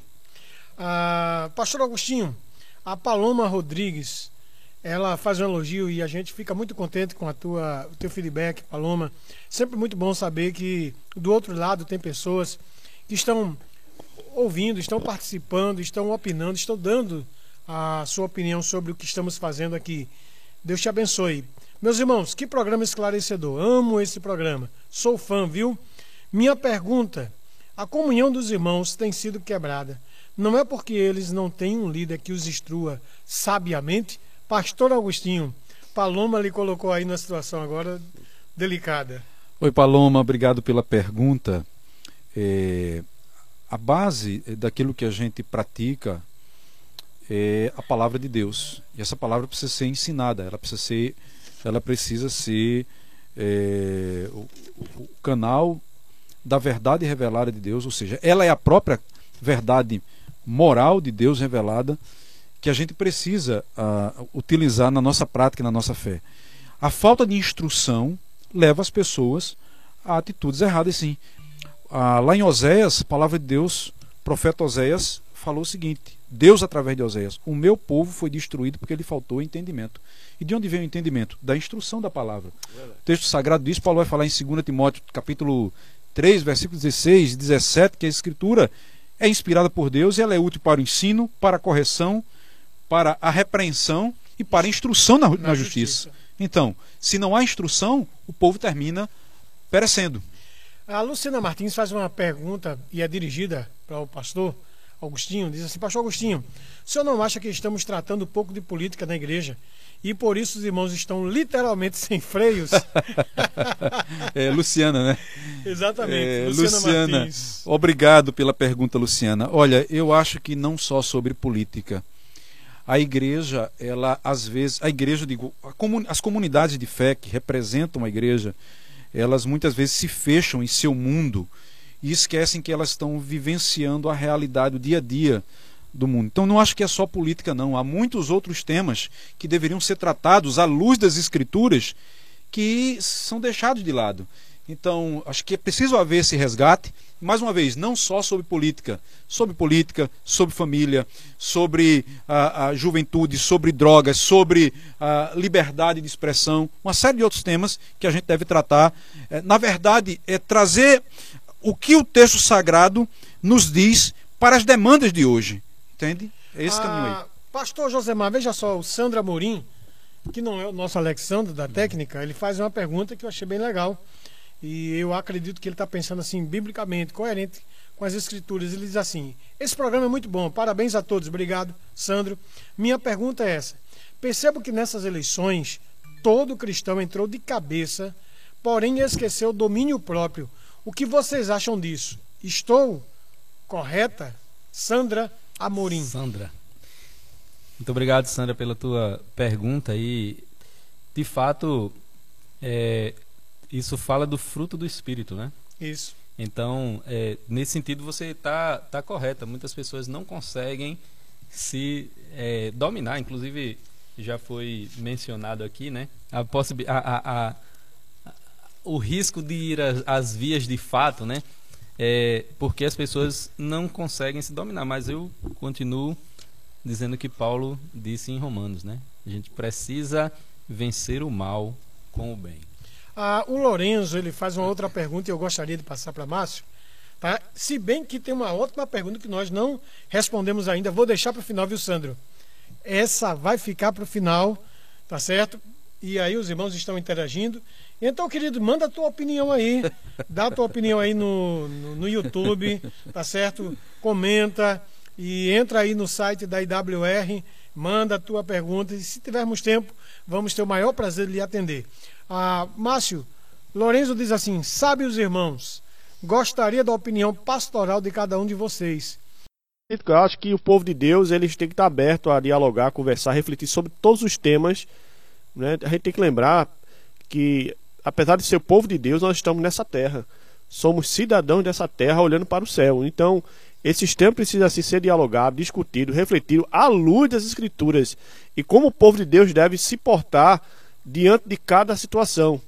Ah, Pastor Agostinho, a Paloma Rodrigues, ela faz um elogio e a gente fica muito contente com a tua, o teu feedback, Paloma. Sempre muito bom saber que do outro lado tem pessoas que estão ouvindo, estão participando, estão opinando, estão dando a sua opinião sobre o que estamos fazendo aqui. Deus te abençoe. Meus irmãos, que programa esclarecedor. Amo esse programa. Sou fã, viu? Minha pergunta: a comunhão dos irmãos tem sido quebrada. Não é porque eles não têm um líder que os instrua sabiamente? Pastor Agostinho, Paloma lhe colocou aí numa situação agora delicada. Oi, Paloma, obrigado pela pergunta. É, a base daquilo que a gente pratica é a palavra de Deus. E essa palavra precisa ser ensinada, ela precisa ser, ela precisa ser é, o, o canal da verdade revelada de Deus, ou seja, ela é a própria verdade moral de Deus revelada que a gente precisa uh, utilizar na nossa prática e na nossa fé. A falta de instrução leva as pessoas a atitudes erradas, sim. Ah, lá em Oséias, a palavra de Deus, o profeta Oséias falou o seguinte: Deus, através de Oséias, o meu povo foi destruído porque lhe faltou entendimento. E de onde vem o entendimento? Da instrução da palavra. O texto sagrado diz, Paulo vai falar em 2 Timóteo, capítulo 3, versículos 16 e 17, que a escritura é inspirada por Deus e ela é útil para o ensino, para a correção, para a repreensão e para a instrução na, na, na justiça. justiça. Então, se não há instrução, o povo termina perecendo. A Luciana Martins faz uma pergunta e é dirigida para o pastor Agostinho. Diz assim: Pastor Agostinho, o senhor não acha que estamos tratando pouco de política na igreja e por isso os irmãos estão literalmente <laughs> sem freios? <laughs> é, Luciana, né? Exatamente. É, Luciana, Luciana Martins. obrigado pela pergunta, Luciana. Olha, eu acho que não só sobre política. A igreja, ela às vezes, a igreja, digo, a comun, as comunidades de fé que representam a igreja, elas muitas vezes se fecham em seu mundo e esquecem que elas estão vivenciando a realidade, o dia a dia do mundo. Então não acho que é só política, não. Há muitos outros temas que deveriam ser tratados à luz das escrituras que são deixados de lado. Então, acho que é preciso haver esse resgate, mais uma vez, não só sobre política, sobre política, sobre família, sobre a, a juventude, sobre drogas, sobre a liberdade de expressão, uma série de outros temas que a gente deve tratar. É, na verdade, é trazer o que o texto sagrado nos diz para as demandas de hoje. Entende? É esse ah, caminho aí. Pastor Josemar, veja só, o Sandro Amorim, que não é o nosso Alexandre da técnica, ele faz uma pergunta que eu achei bem legal. E eu acredito que ele está pensando assim, biblicamente, coerente com as escrituras. Ele diz assim: Esse programa é muito bom, parabéns a todos, obrigado, Sandro. Minha pergunta é essa: percebo que nessas eleições todo cristão entrou de cabeça, porém esqueceu o domínio próprio. O que vocês acham disso? Estou correta? Sandra Amorim. Sandra. Muito obrigado, Sandra, pela tua pergunta. E, de fato, é, isso fala do fruto do Espírito, né? Isso. Então, é, nesse sentido, você está tá correta. Muitas pessoas não conseguem se é, dominar. Inclusive, já foi mencionado aqui, né? A a, a, a, o risco de ir às vias de fato, né? É, porque as pessoas não conseguem se dominar. Mas eu continuo dizendo que Paulo disse em Romanos, né? A gente precisa vencer o mal com o bem. Ah, o Lorenzo ele faz uma outra pergunta e eu gostaria de passar para Márcio. Tá? Se bem que tem uma ótima pergunta que nós não respondemos ainda, vou deixar para o final, viu, Sandro? Essa vai ficar para o final, tá certo? E aí os irmãos estão interagindo. Então, querido, manda a tua opinião aí. Dá a tua opinião aí no, no, no YouTube, tá certo? Comenta e entra aí no site da IWR, manda a tua pergunta e se tivermos tempo, vamos ter o maior prazer de lhe atender. Ah, Márcio, Lorenzo diz assim: sabe os irmãos, gostaria da opinião pastoral de cada um de vocês. Eu acho que o povo de Deus eles têm que estar aberto a dialogar, conversar, refletir sobre todos os temas. Né? A gente tem que lembrar que, apesar de ser o povo de Deus, nós estamos nessa terra. Somos cidadãos dessa terra olhando para o céu. Então, esses temas precisam assim, ser dialogados, discutidos, refletidos à luz das Escrituras. E como o povo de Deus deve se portar diante de cada situação.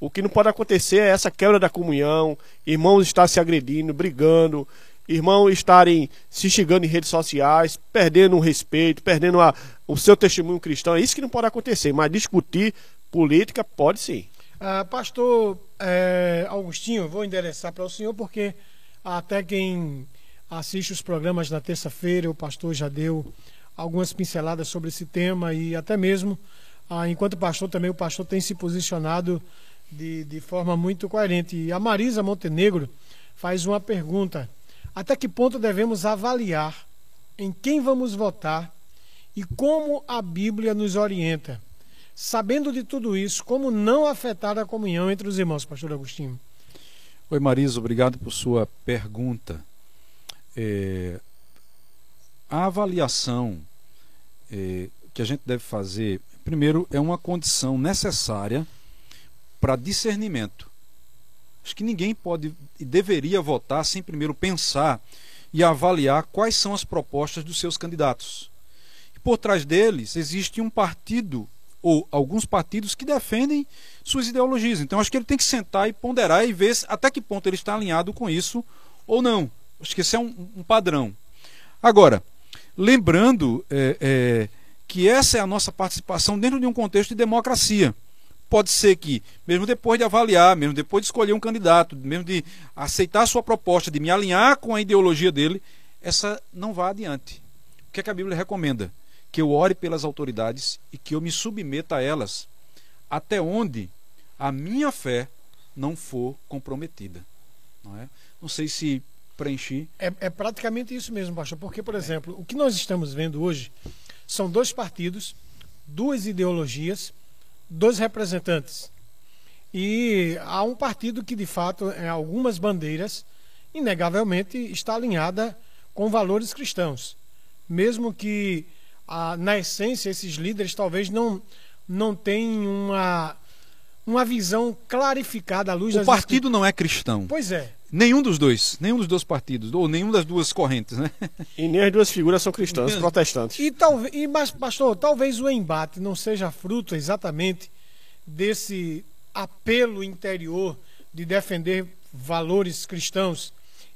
O que não pode acontecer é essa quebra da comunhão, irmãos estar se agredindo, brigando, irmãos estarem se xingando em redes sociais, perdendo o respeito, perdendo a, o seu testemunho cristão. É isso que não pode acontecer, mas discutir política pode sim. Ah, pastor é, Augustinho, vou endereçar para o senhor, porque até quem assiste os programas na terça-feira, o pastor já deu algumas pinceladas sobre esse tema e até mesmo, ah, enquanto pastor, também o pastor tem se posicionado de, de forma muito coerente. E a Marisa Montenegro faz uma pergunta: até que ponto devemos avaliar em quem vamos votar e como a Bíblia nos orienta? Sabendo de tudo isso, como não afetar a comunhão entre os irmãos, Pastor Agostinho? Oi, Marisa, obrigado por sua pergunta. É, a avaliação é, que a gente deve fazer, primeiro, é uma condição necessária para discernimento. Acho que ninguém pode e deveria votar sem primeiro pensar e avaliar quais são as propostas dos seus candidatos. E por trás deles existe um partido ou alguns partidos que defendem suas ideologias. Então acho que ele tem que sentar e ponderar e ver até que ponto ele está alinhado com isso ou não. Acho que esse é um, um padrão. Agora, lembrando é, é, que essa é a nossa participação dentro de um contexto de democracia. Pode ser que, mesmo depois de avaliar, mesmo depois de escolher um candidato, mesmo de aceitar a sua proposta, de me alinhar com a ideologia dele, essa não vá adiante. O que, é que a Bíblia recomenda? Que eu ore pelas autoridades e que eu me submeta a elas, até onde a minha fé não for comprometida. Não, é? não sei se preenchi. É, é praticamente isso mesmo, Pastor, porque, por exemplo, o que nós estamos vendo hoje são dois partidos, duas ideologias, dois representantes. E há um partido que, de fato, em algumas bandeiras, inegavelmente está alinhada com valores cristãos. Mesmo que, ah, na essência, esses líderes talvez não, não tenham uma, uma visão clarificada à luz o das... O partido não é cristão. Pois é. Nenhum dos dois, nenhum dos dois partidos, ou nenhum das duas correntes, né? E nem as duas figuras são cristãs, protestantes. E talvez, e, mas, pastor, talvez o embate não seja fruto exatamente desse apelo interior de defender valores cristãos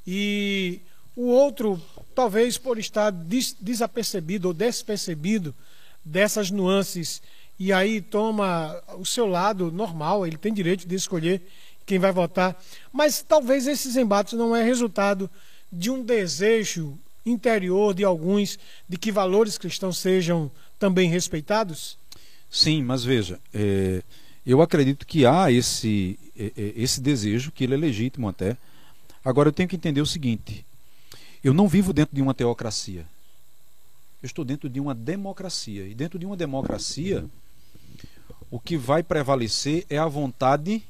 e o outro, talvez por estar des desapercebido ou despercebido dessas nuances e aí toma o seu lado normal, ele tem direito de escolher quem vai votar. Mas talvez esses embates não é resultado de um desejo interior de alguns de que valores cristãos sejam também respeitados? Sim, mas veja, é, eu acredito que há esse, é, é, esse desejo, que ele é legítimo até. Agora eu tenho que entender o seguinte: eu não vivo dentro de uma teocracia. Eu estou dentro de uma democracia. E dentro de uma democracia, o que vai prevalecer é a vontade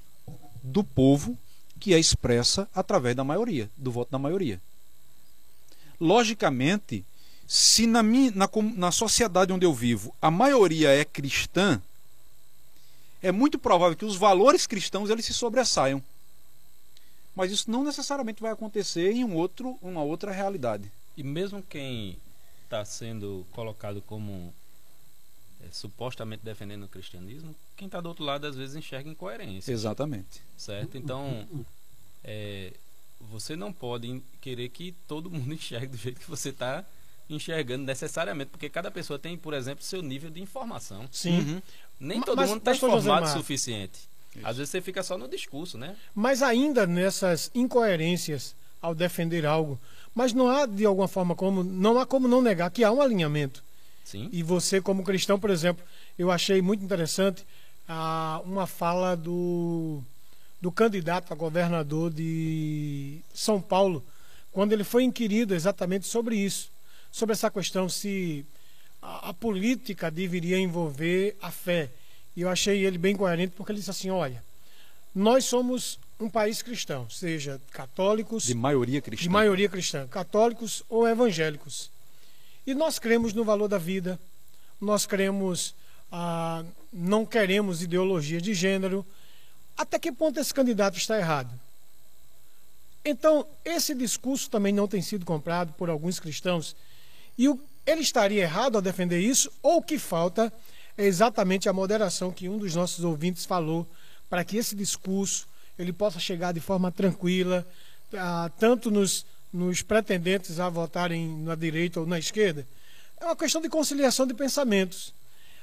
do povo que é expressa através da maioria, do voto da maioria. Logicamente, se na, minha, na, na sociedade onde eu vivo a maioria é cristã, é muito provável que os valores cristãos eles se sobressaiam. Mas isso não necessariamente vai acontecer em um outro, uma outra realidade. E mesmo quem está sendo colocado como supostamente defendendo o cristianismo, quem está do outro lado às vezes enxerga incoerência. Exatamente. Certo? Então, é, você não pode querer que todo mundo <laughs> enxergue do jeito que você está enxergando necessariamente, porque cada pessoa tem, por exemplo, seu nível de informação. Sim. Uhum. Nem todo mas, mundo está informado o suficiente. Isso. Às vezes você fica só no discurso, né? Mas ainda nessas incoerências ao defender algo, mas não há de alguma forma como não há como não negar que há um alinhamento Sim. E você, como cristão, por exemplo, eu achei muito interessante a uma fala do, do candidato a governador de São Paulo, quando ele foi inquirido exatamente sobre isso, sobre essa questão se a, a política deveria envolver a fé. E eu achei ele bem coerente porque ele disse assim: olha, nós somos um país cristão, seja católicos. De maioria cristã. De maioria cristã, católicos ou evangélicos. E nós cremos no valor da vida, nós cremos, ah, não queremos ideologia de gênero. Até que ponto esse candidato está errado? Então, esse discurso também não tem sido comprado por alguns cristãos. E o, ele estaria errado ao defender isso, ou o que falta é exatamente a moderação que um dos nossos ouvintes falou, para que esse discurso ele possa chegar de forma tranquila, ah, tanto nos, nos pretendentes a votarem na direita ou na esquerda. É uma questão de conciliação de pensamentos.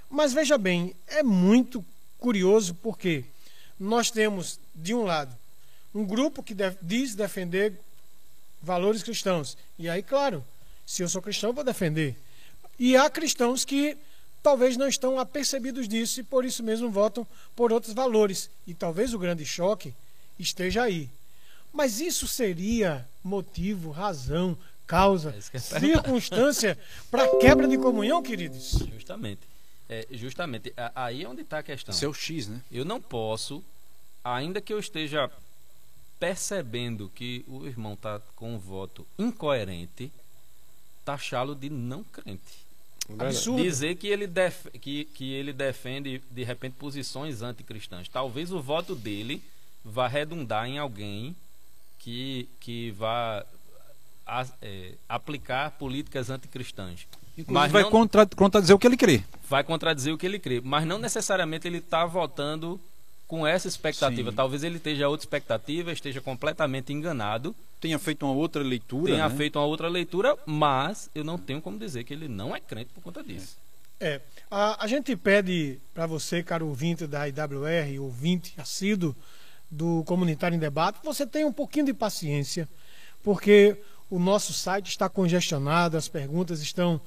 Mas veja bem, é muito curioso porque nós temos, de um lado, um grupo que diz defender valores cristãos. E aí, claro, se eu sou cristão, eu vou defender. E há cristãos que talvez não estão apercebidos disso e por isso mesmo votam por outros valores. E talvez o grande choque esteja aí. Mas isso seria motivo, razão, causa, é circunstância <laughs> para quebra de comunhão, queridos? Justamente. É, justamente. Aí é onde está a questão. Seu X, né? Eu não posso, ainda que eu esteja percebendo que o irmão está com um voto incoerente, taxá-lo de não crente. Absurdo. Dizer que ele, def que, que ele defende, de repente, posições anticristãs. Talvez o voto dele vá redundar em alguém que, que vá a, é, aplicar políticas anticristãs. Inclusive mas vai não, contra, contradizer o que ele crê. Vai contradizer o que ele crê. Mas não necessariamente ele está votando com essa expectativa. Sim. Talvez ele esteja outra expectativa, esteja completamente enganado. Tenha feito uma outra leitura. Tenha né? feito uma outra leitura, mas eu não tenho como dizer que ele não é crente por conta disso. É. A, a gente pede para você, caro ouvinte da IWR, ouvinte assíduo do Comunitário em Debate, você tenha um pouquinho de paciência, porque o nosso site está congestionado, as perguntas estão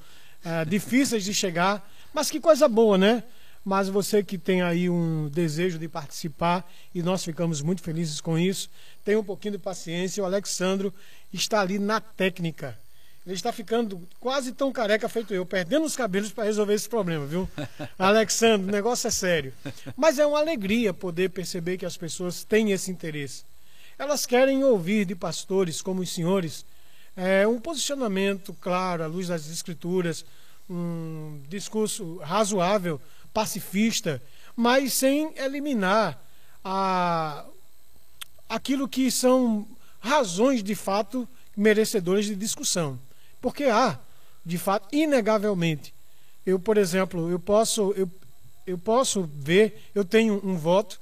é, difíceis de chegar, mas que coisa boa, né? Mas você que tem aí um desejo de participar, e nós ficamos muito felizes com isso, tenha um pouquinho de paciência. O Alexandro está ali na técnica. Ele está ficando quase tão careca feito eu, perdendo os cabelos para resolver esse problema, viu? <laughs> Alexandre, o negócio é sério. Mas é uma alegria poder perceber que as pessoas têm esse interesse. Elas querem ouvir de pastores como os senhores é, um posicionamento claro, à luz das escrituras, um discurso razoável, pacifista, mas sem eliminar a, aquilo que são razões de fato merecedoras de discussão. Porque há, de fato, inegavelmente. Eu, por exemplo, eu posso, eu, eu posso ver, eu tenho um voto,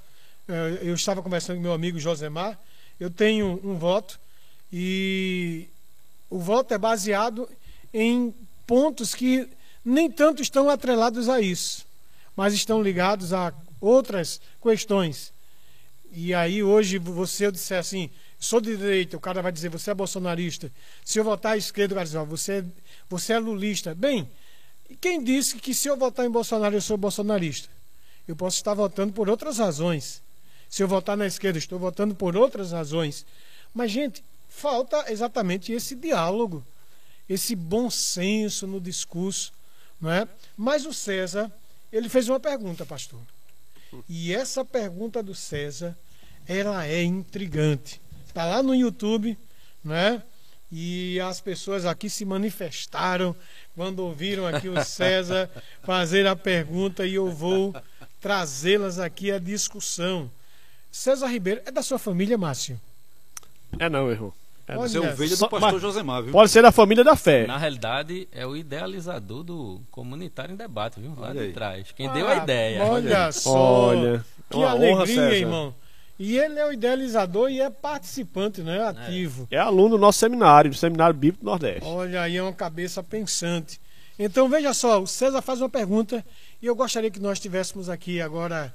eh, eu estava conversando com meu amigo Josemar, eu tenho um voto e o voto é baseado em pontos que nem tanto estão atrelados a isso, mas estão ligados a outras questões. E aí hoje você eu disser assim, sou de direita, o cara vai dizer, você é bolsonarista. Se eu votar à esquerda, o cara diz, você, é, você é lulista. Bem, quem disse que se eu votar em Bolsonaro, eu sou bolsonarista? Eu posso estar votando por outras razões. Se eu votar na esquerda, estou votando por outras razões. Mas, gente, falta exatamente esse diálogo, esse bom senso no discurso. Não é? Mas o César, ele fez uma pergunta, pastor. E essa pergunta do César, ela é intrigante. Está lá no YouTube, né? E as pessoas aqui se manifestaram quando ouviram aqui o <laughs> César fazer a pergunta e eu vou trazê-las aqui à discussão. César Ribeiro, é da sua família, Márcio? É não, errou. É Olha, ovelha do pastor Josemar, viu? Pode ser da família da fé. Na realidade, é o idealizador do comunitário em debate, viu? Lá olha de trás. Quem ah, deu a ideia. Olha, só. Olha. Que alegria, honra, irmão. E ele é o idealizador e é participante, né? Ativo. É, é aluno do nosso seminário, do Seminário Bíblico Nordeste. Olha, aí é uma cabeça pensante. Então, veja só, o César faz uma pergunta e eu gostaria que nós tivéssemos aqui agora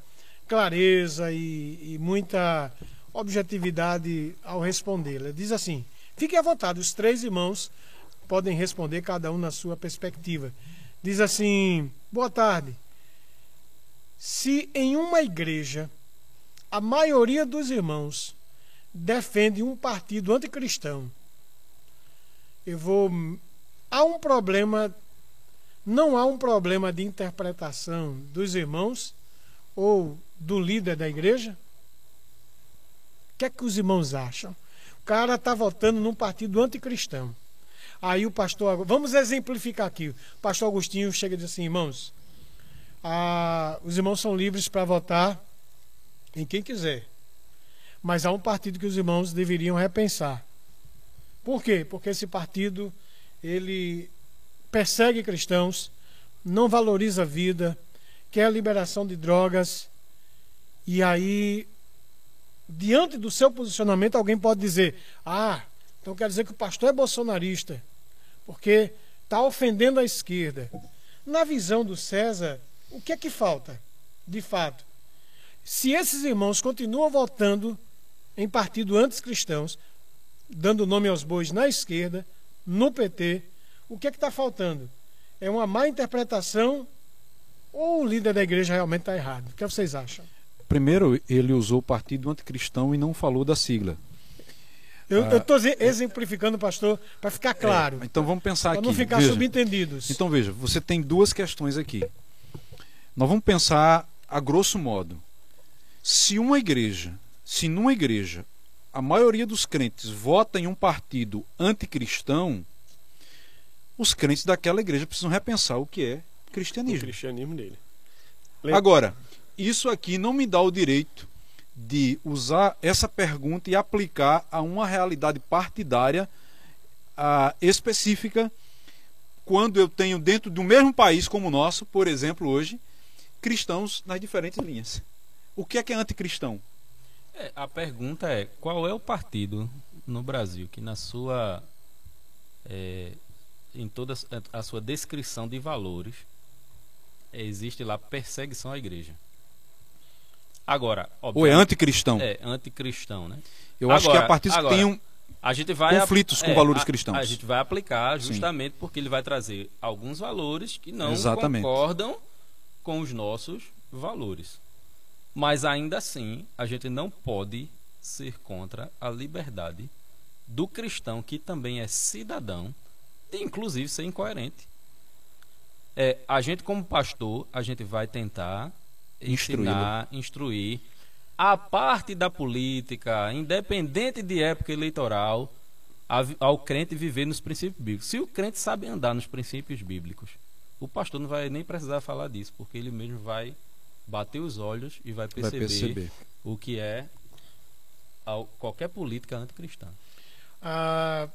clareza e, e muita objetividade ao respondê-la. Diz assim: fique à vontade, os três irmãos podem responder, cada um na sua perspectiva. Diz assim: boa tarde. Se em uma igreja a maioria dos irmãos defende um partido anticristão, eu vou. Há um problema. Não há um problema de interpretação dos irmãos ou do líder da igreja? O que é que os irmãos acham? O cara está votando num partido anticristão. Aí o pastor. Vamos exemplificar aqui. O pastor Agostinho chega e diz assim: irmãos, a, os irmãos são livres para votar em quem quiser. Mas há um partido que os irmãos deveriam repensar. Por quê? Porque esse partido ele persegue cristãos, não valoriza a vida, quer a liberação de drogas. E aí, diante do seu posicionamento, alguém pode dizer: Ah, então quer dizer que o pastor é bolsonarista, porque está ofendendo a esquerda. Na visão do César, o que é que falta, de fato? Se esses irmãos continuam votando em partido antes cristãos, dando nome aos bois na esquerda, no PT, o que é que está faltando? É uma má interpretação ou o líder da igreja realmente está errado? O que vocês acham? Primeiro, ele usou o partido anticristão e não falou da sigla. Eu ah, estou exemplificando, pastor, para ficar claro. É, então vamos pensar aqui. Para não ficar veja, subentendidos. Então veja, você tem duas questões aqui. Nós vamos pensar a grosso modo. Se uma igreja, se numa igreja a maioria dos crentes vota em um partido anticristão, os crentes daquela igreja precisam repensar o que é cristianismo. O cristianismo dele. Agora, isso aqui não me dá o direito de usar essa pergunta e aplicar a uma realidade partidária uh, específica quando eu tenho dentro do mesmo país como o nosso, por exemplo, hoje, cristãos nas diferentes linhas. O que é que é anticristão? É, a pergunta é qual é o partido no Brasil que na sua é, em toda a sua descrição de valores existe lá perseguição à igreja. Agora, ou é anticristão? É, anticristão, né? Eu agora, acho que a partir que tenham a gente vai conflitos com é, valores cristãos. A, a, gente vai aplicar justamente Sim. porque ele vai trazer alguns valores que não Exatamente. concordam com os nossos valores. Mas ainda assim, a gente não pode ser contra a liberdade do cristão que também é cidadão, de inclusive ser incoerente. É, a gente como pastor, a gente vai tentar ensinar, instruir a parte da política, independente de época eleitoral, ao crente viver nos princípios bíblicos. Se o crente sabe andar nos princípios bíblicos, o pastor não vai nem precisar falar disso, porque ele mesmo vai bater os olhos e vai perceber, vai perceber. o que é qualquer política anticristã. Ah,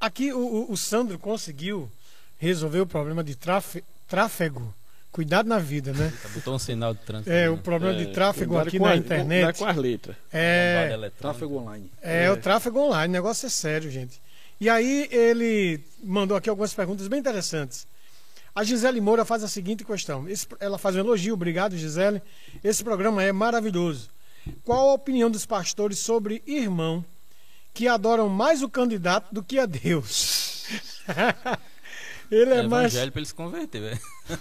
aqui o, o, Sandro conseguiu resolver o problema de tráfego Cuidado na vida, né? <laughs> Botou um sinal de trânsito. É, o problema é, de tráfego aqui na a, internet. com as letras. É, tráfego online. É, é, o tráfego online. O negócio é sério, gente. E aí ele mandou aqui algumas perguntas bem interessantes. A Gisele Moura faz a seguinte questão. Esse, ela faz um elogio, obrigado, Gisele. Esse programa é maravilhoso. Qual a opinião dos pastores sobre irmão que adoram mais o candidato do que a Deus? <laughs> ele é, é mais. Evangelho para ele se converter, velho. <laughs>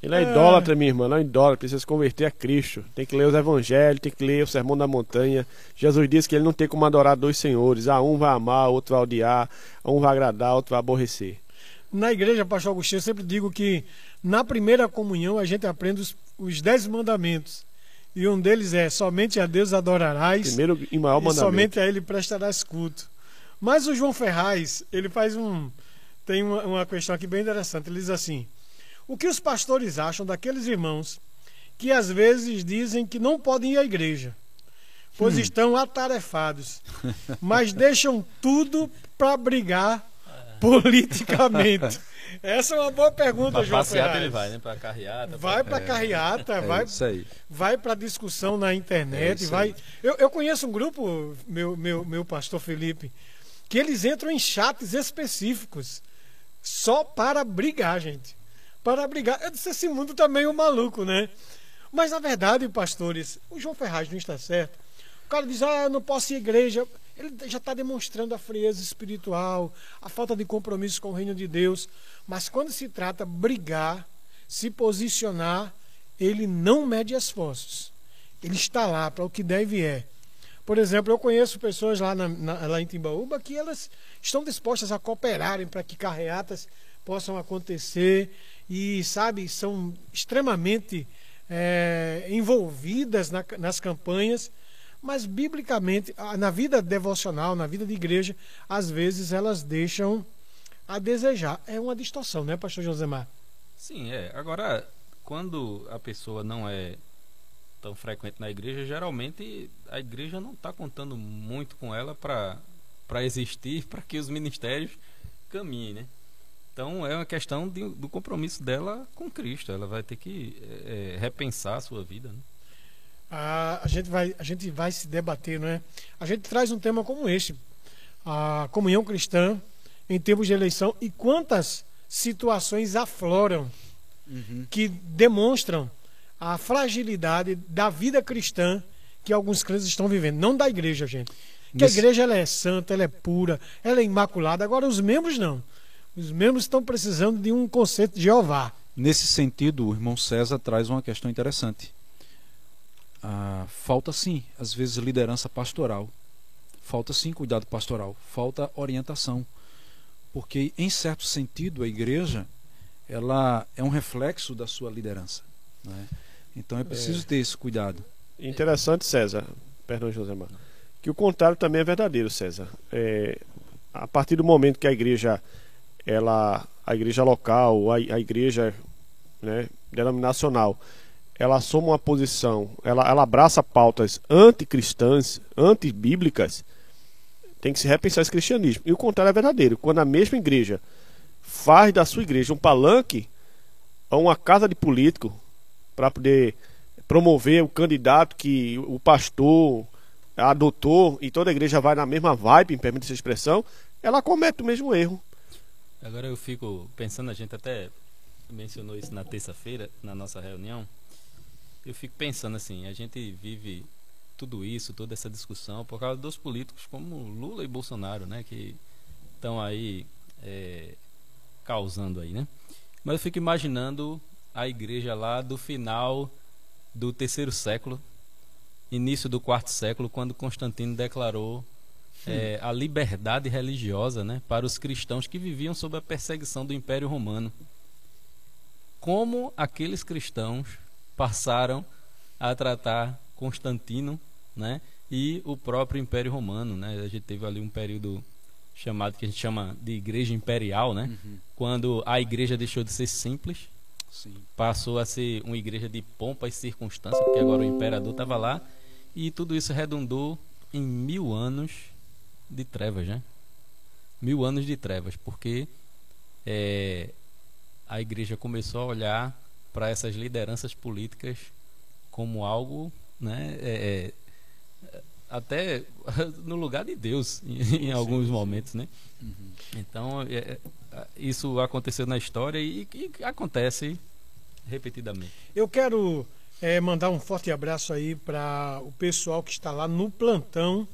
Ele é, é idólatra, minha irmã, não é idólatra, precisa se converter a Cristo. Tem que ler os evangelhos, tem que ler o sermão da montanha. Jesus disse que ele não tem como adorar dois senhores. A um vai amar, o outro vai odiar, a um vai agradar, o outro vai aborrecer. Na igreja, pastor Agostinho, eu sempre digo que na primeira comunhão a gente aprende os, os dez mandamentos. E um deles é: somente a Deus adorarás. Primeiro e maior mandamento. E somente a Ele prestarás culto. Mas o João Ferraz, ele faz um. Tem uma, uma questão aqui bem interessante. Ele diz assim o que os pastores acham daqueles irmãos que às vezes dizem que não podem ir à igreja, pois hum. estão atarefados, <laughs> mas deixam tudo para brigar politicamente? Essa é uma boa pergunta, pra João Ferraz. ele vai, né? Para carreata. Vai para é, carreata, é vai, vai para discussão na internet, é vai. Eu, eu conheço um grupo, meu, meu, meu pastor Felipe, que eles entram em chats específicos só para brigar, gente para brigar. Eu disse, esse mundo está meio maluco, né? Mas na verdade, pastores, o João Ferraz não está certo. O cara diz, ah, eu não posso ir à igreja. Ele já está demonstrando a frieza espiritual, a falta de compromisso com o reino de Deus. Mas quando se trata brigar, se posicionar, ele não mede esforços. Ele está lá para o que deve é. Por exemplo, eu conheço pessoas lá, na, na, lá em Timbaúba que elas estão dispostas a cooperarem para que carreatas possam acontecer e, sabe, são extremamente é, envolvidas na, nas campanhas, mas biblicamente, na vida devocional, na vida de igreja, às vezes elas deixam a desejar. É uma distorção, né, pastor Josemar? Sim, é. Agora, quando a pessoa não é tão frequente na igreja, geralmente a igreja não está contando muito com ela para existir, para que os ministérios caminhem, né? Então é uma questão de, do compromisso dela com Cristo. Ela vai ter que é, é, repensar a sua vida. Né? A, gente vai, a gente vai se debater, não é? A gente traz um tema como este, a comunhão cristã em tempos de eleição e quantas situações afloram uhum. que demonstram a fragilidade da vida cristã que alguns crentes estão vivendo, não da igreja, gente. Que Nesse... a igreja ela é santa, ela é pura, ela é imaculada. Agora os membros não. Os membros estão precisando de um conceito de Jeová. Nesse sentido, o irmão César traz uma questão interessante. Ah, falta sim, às vezes, liderança pastoral. Falta sim cuidado pastoral. Falta orientação. Porque, em certo sentido, a igreja ela é um reflexo da sua liderança. Né? Então é preciso é. ter esse cuidado. Interessante, César. Perdão, José Mar. Que o contrário também é verdadeiro, César. É, a partir do momento que a igreja ela a igreja local, a, a igreja né, denominacional, ela assuma uma posição, ela, ela abraça pautas anticristãs, antibíblicas, tem que se repensar esse cristianismo. E o contrário é verdadeiro. Quando a mesma igreja faz da sua igreja um palanque ou uma casa de político para poder promover o candidato que o pastor adotou e toda a igreja vai na mesma vibe, em permite essa expressão, ela comete o mesmo erro. Agora eu fico pensando, a gente até mencionou isso na terça-feira, na nossa reunião. Eu fico pensando assim, a gente vive tudo isso, toda essa discussão por causa dos políticos como Lula e Bolsonaro, né, que estão aí é, causando aí, né? Mas eu fico imaginando a igreja lá do final do terceiro século, início do quarto século, quando Constantino declarou é, a liberdade religiosa né, para os cristãos que viviam sob a perseguição do Império Romano. Como aqueles cristãos passaram a tratar Constantino né, e o próprio Império Romano. Né? A gente teve ali um período chamado que a gente chama de Igreja Imperial, né? Uhum. quando a igreja deixou de ser simples, Sim. passou a ser uma igreja de pompa e circunstância, porque agora o imperador estava lá, e tudo isso redundou em mil anos de trevas, né? Mil anos de trevas, porque é, a igreja começou a olhar para essas lideranças políticas como algo, né? É, é, até <laughs> no lugar de Deus em, em alguns sim, momentos, né? Uhum. Então é, é, isso aconteceu na história e, e, acontece repetidamente. Eu quero é, mandar um forte abraço aí para o pessoal que está lá no plantão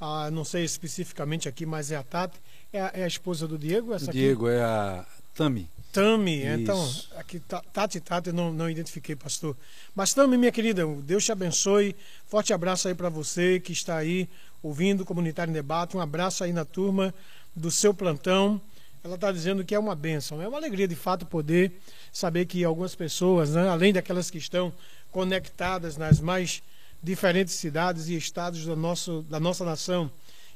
a, não sei especificamente aqui, mas é a Tati. É a, é a esposa do Diego? Essa Diego aqui? é a Tami. Tami, então, aqui Tati, Tati, não, não identifiquei, pastor. Mas Tami, minha querida, Deus te abençoe. Forte abraço aí para você que está aí ouvindo o Comunitário em Debate. Um abraço aí na turma do seu plantão. Ela está dizendo que é uma bênção. É uma alegria, de fato, poder saber que algumas pessoas, né, além daquelas que estão conectadas nas mais diferentes cidades e estados do nosso, da nossa nação.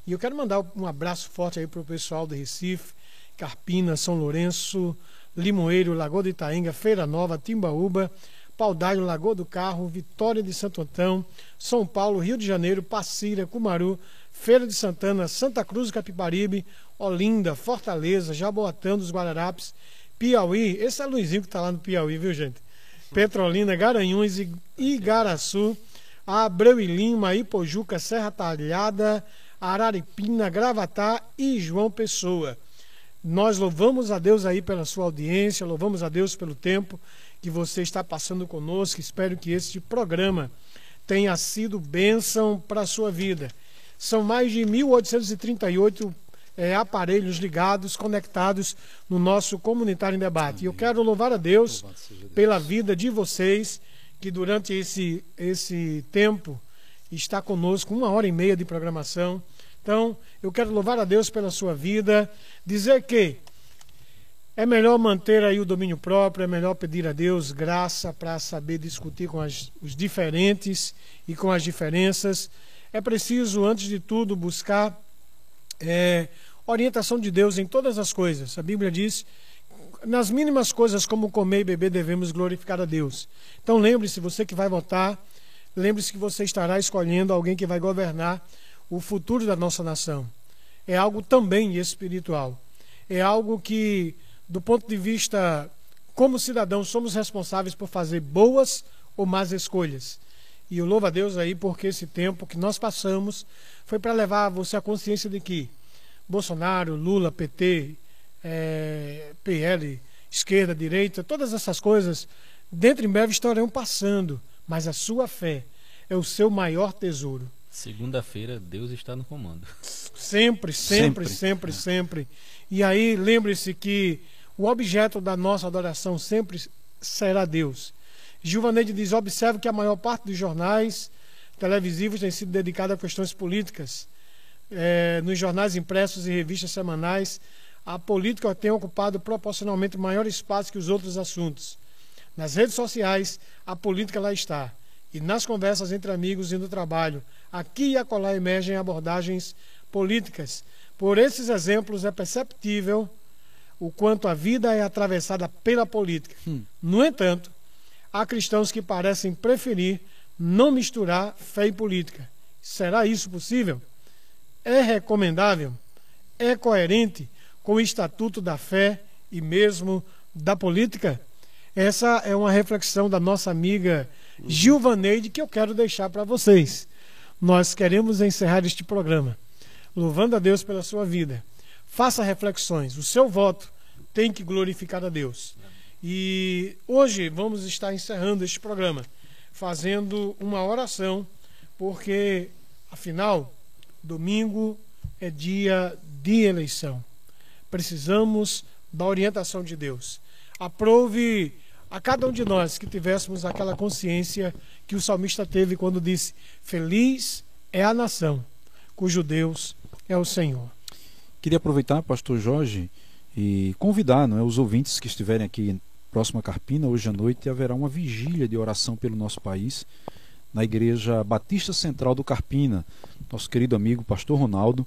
E eu quero mandar um abraço forte aí para o pessoal do Recife, Carpina, São Lourenço, Limoeiro, Lagoa do Itaenga, Feira Nova, Timbaúba, Paudalho, Lagoa do Carro, Vitória de Santo Antão, São Paulo, Rio de Janeiro, Passira, Cumaru, Feira de Santana, Santa Cruz do Capibaribe, Olinda, Fortaleza, Jaboatão dos Guararapes, Piauí, esse é Luizinho que está lá no Piauí, viu gente? Petrolina, Garanhuns Igaraçu, Abreu e Lima, Ipojuca, Serra Talhada, Araripina, Gravatá e João Pessoa. Nós louvamos a Deus aí pela sua audiência, louvamos a Deus pelo tempo que você está passando conosco. Espero que este programa tenha sido bênção para a sua vida. São mais de 1.838 é, aparelhos ligados, conectados no nosso Comunitário em Debate. E eu quero louvar a Deus pela vida de vocês que durante esse, esse tempo está conosco, uma hora e meia de programação. Então, eu quero louvar a Deus pela sua vida, dizer que é melhor manter aí o domínio próprio, é melhor pedir a Deus graça para saber discutir com as, os diferentes e com as diferenças. É preciso, antes de tudo, buscar é, orientação de Deus em todas as coisas. A Bíblia diz nas mínimas coisas como comer e beber devemos glorificar a Deus. Então lembre-se, você que vai votar, lembre-se que você estará escolhendo alguém que vai governar o futuro da nossa nação. É algo também espiritual. É algo que, do ponto de vista como cidadãos, somos responsáveis por fazer boas ou más escolhas. E eu louvo a Deus aí porque esse tempo que nós passamos foi para levar você à consciência de que Bolsonaro, Lula, PT, é, PL, esquerda, direita, todas essas coisas, dentro em breve estarão passando, mas a sua fé é o seu maior tesouro. Segunda-feira, Deus está no comando. Sempre, sempre, sempre, sempre. sempre. E aí, lembre-se que o objeto da nossa adoração sempre será Deus. Gilvaneide diz: observe que a maior parte dos jornais televisivos tem sido dedicada a questões políticas. É, nos jornais impressos e revistas semanais, a política tem ocupado proporcionalmente maior espaço que os outros assuntos. Nas redes sociais, a política lá está. E nas conversas entre amigos e no trabalho, aqui e acolá emergem abordagens políticas. Por esses exemplos, é perceptível o quanto a vida é atravessada pela política. Hum. No entanto, há cristãos que parecem preferir não misturar fé e política. Será isso possível? É recomendável? É coerente? com o Estatuto da Fé e mesmo da política? Essa é uma reflexão da nossa amiga Gilvaneide que eu quero deixar para vocês. Nós queremos encerrar este programa louvando a Deus pela sua vida. Faça reflexões. O seu voto tem que glorificar a Deus. E hoje vamos estar encerrando este programa fazendo uma oração, porque afinal, domingo é dia de eleição. Precisamos da orientação de Deus. Aprove a cada um de nós que tivéssemos aquela consciência que o salmista teve quando disse: Feliz é a nação cujo Deus é o Senhor. Queria aproveitar, pastor Jorge, e convidar não é, os ouvintes que estiverem aqui próximo à Carpina, hoje à noite haverá uma vigília de oração pelo nosso país na Igreja Batista Central do Carpina. Nosso querido amigo pastor Ronaldo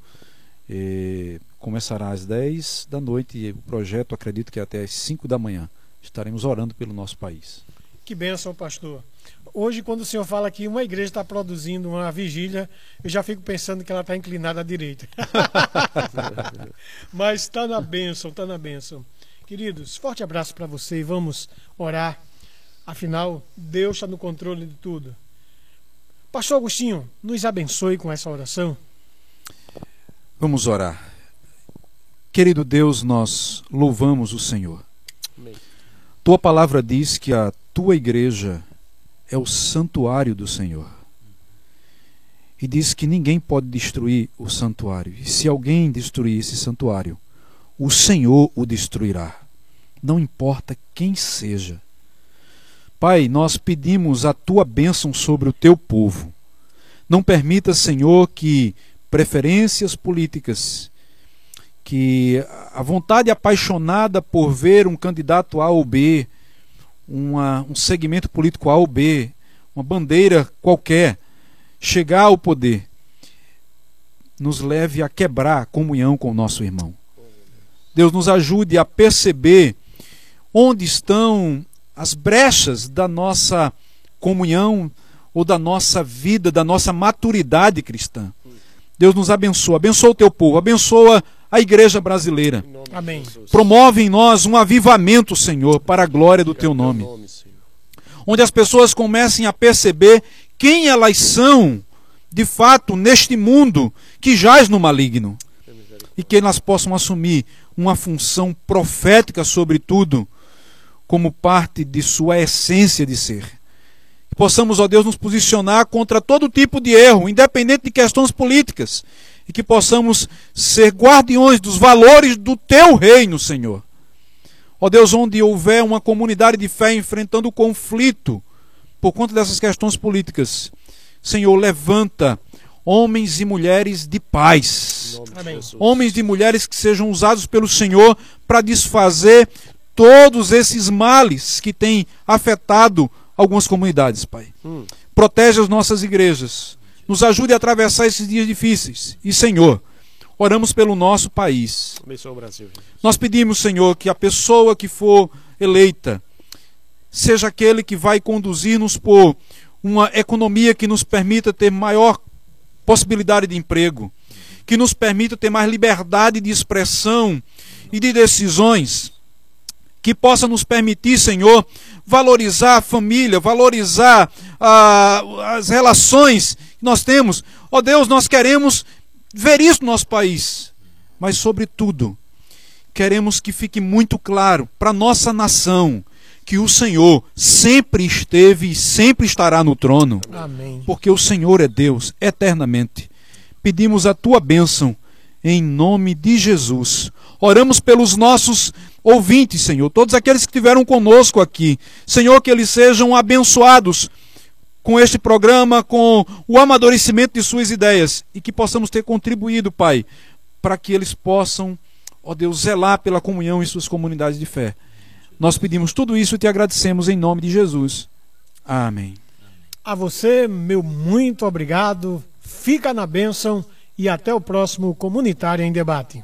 eh, começará às 10 da noite e o projeto acredito que é até às 5 da manhã. Estaremos orando pelo nosso país. Que bênção, pastor. Hoje, quando o senhor fala que uma igreja está produzindo uma vigília, eu já fico pensando que ela está inclinada à direita. <laughs> Mas está na bênção, está na bênção. Queridos, forte abraço para você e vamos orar. Afinal, Deus está no controle de tudo. Pastor Agostinho, nos abençoe com essa oração. Vamos orar. Querido Deus, nós louvamos o Senhor. Tua palavra diz que a tua igreja é o santuário do Senhor. E diz que ninguém pode destruir o santuário. E se alguém destruir esse santuário, o Senhor o destruirá. Não importa quem seja. Pai, nós pedimos a tua bênção sobre o teu povo. Não permita, Senhor, que preferências políticas que a vontade apaixonada por ver um candidato A ou B, uma, um segmento político A ou B, uma bandeira qualquer, chegar ao poder, nos leve a quebrar a comunhão com o nosso irmão. Deus nos ajude a perceber onde estão as brechas da nossa comunhão ou da nossa vida, da nossa maturidade cristã. Deus nos abençoa, abençoa o teu povo, abençoa a igreja brasileira. Amém. Promove em nós um avivamento, Senhor, para a glória do teu nome. Onde as pessoas comecem a perceber quem elas são, de fato, neste mundo que jaz no maligno. E que elas possam assumir uma função profética, sobretudo, como parte de sua essência de ser. Possamos, ó Deus, nos posicionar contra todo tipo de erro, independente de questões políticas e que possamos ser guardiões dos valores do teu reino, Senhor. Ó Deus, onde houver uma comunidade de fé enfrentando conflito por conta dessas questões políticas, Senhor, levanta homens e mulheres de paz. Homens e mulheres que sejam usados pelo Senhor para desfazer todos esses males que têm afetado algumas comunidades, Pai. Hum. Protege as nossas igrejas. Nos ajude a atravessar esses dias difíceis. E, Senhor, oramos pelo nosso país. Abençoa o Brasil. gente. Nós pedimos, Senhor, que a pessoa que for eleita seja aquele que vai conduzir-nos por uma economia que nos permita ter maior possibilidade de emprego, que nos permita ter mais liberdade de expressão e de decisões, que possa nos permitir, Senhor, valorizar a família, valorizar ah, as relações que nós temos. Ó Deus, nós queremos ver isso no nosso país, mas, sobretudo, queremos que fique muito claro para nossa nação que o Senhor sempre esteve e sempre estará no trono, Amém. porque o Senhor é Deus eternamente. Pedimos a tua bênção em nome de Jesus. Oramos pelos nossos ouvintes, Senhor, todos aqueles que estiveram conosco aqui. Senhor, que eles sejam abençoados com este programa, com o amadurecimento de suas ideias e que possamos ter contribuído, Pai, para que eles possam, ó Deus, zelar pela comunhão em suas comunidades de fé. Nós pedimos tudo isso e te agradecemos em nome de Jesus. Amém. A você, meu muito obrigado. Fica na bênção e até o próximo Comunitário em Debate.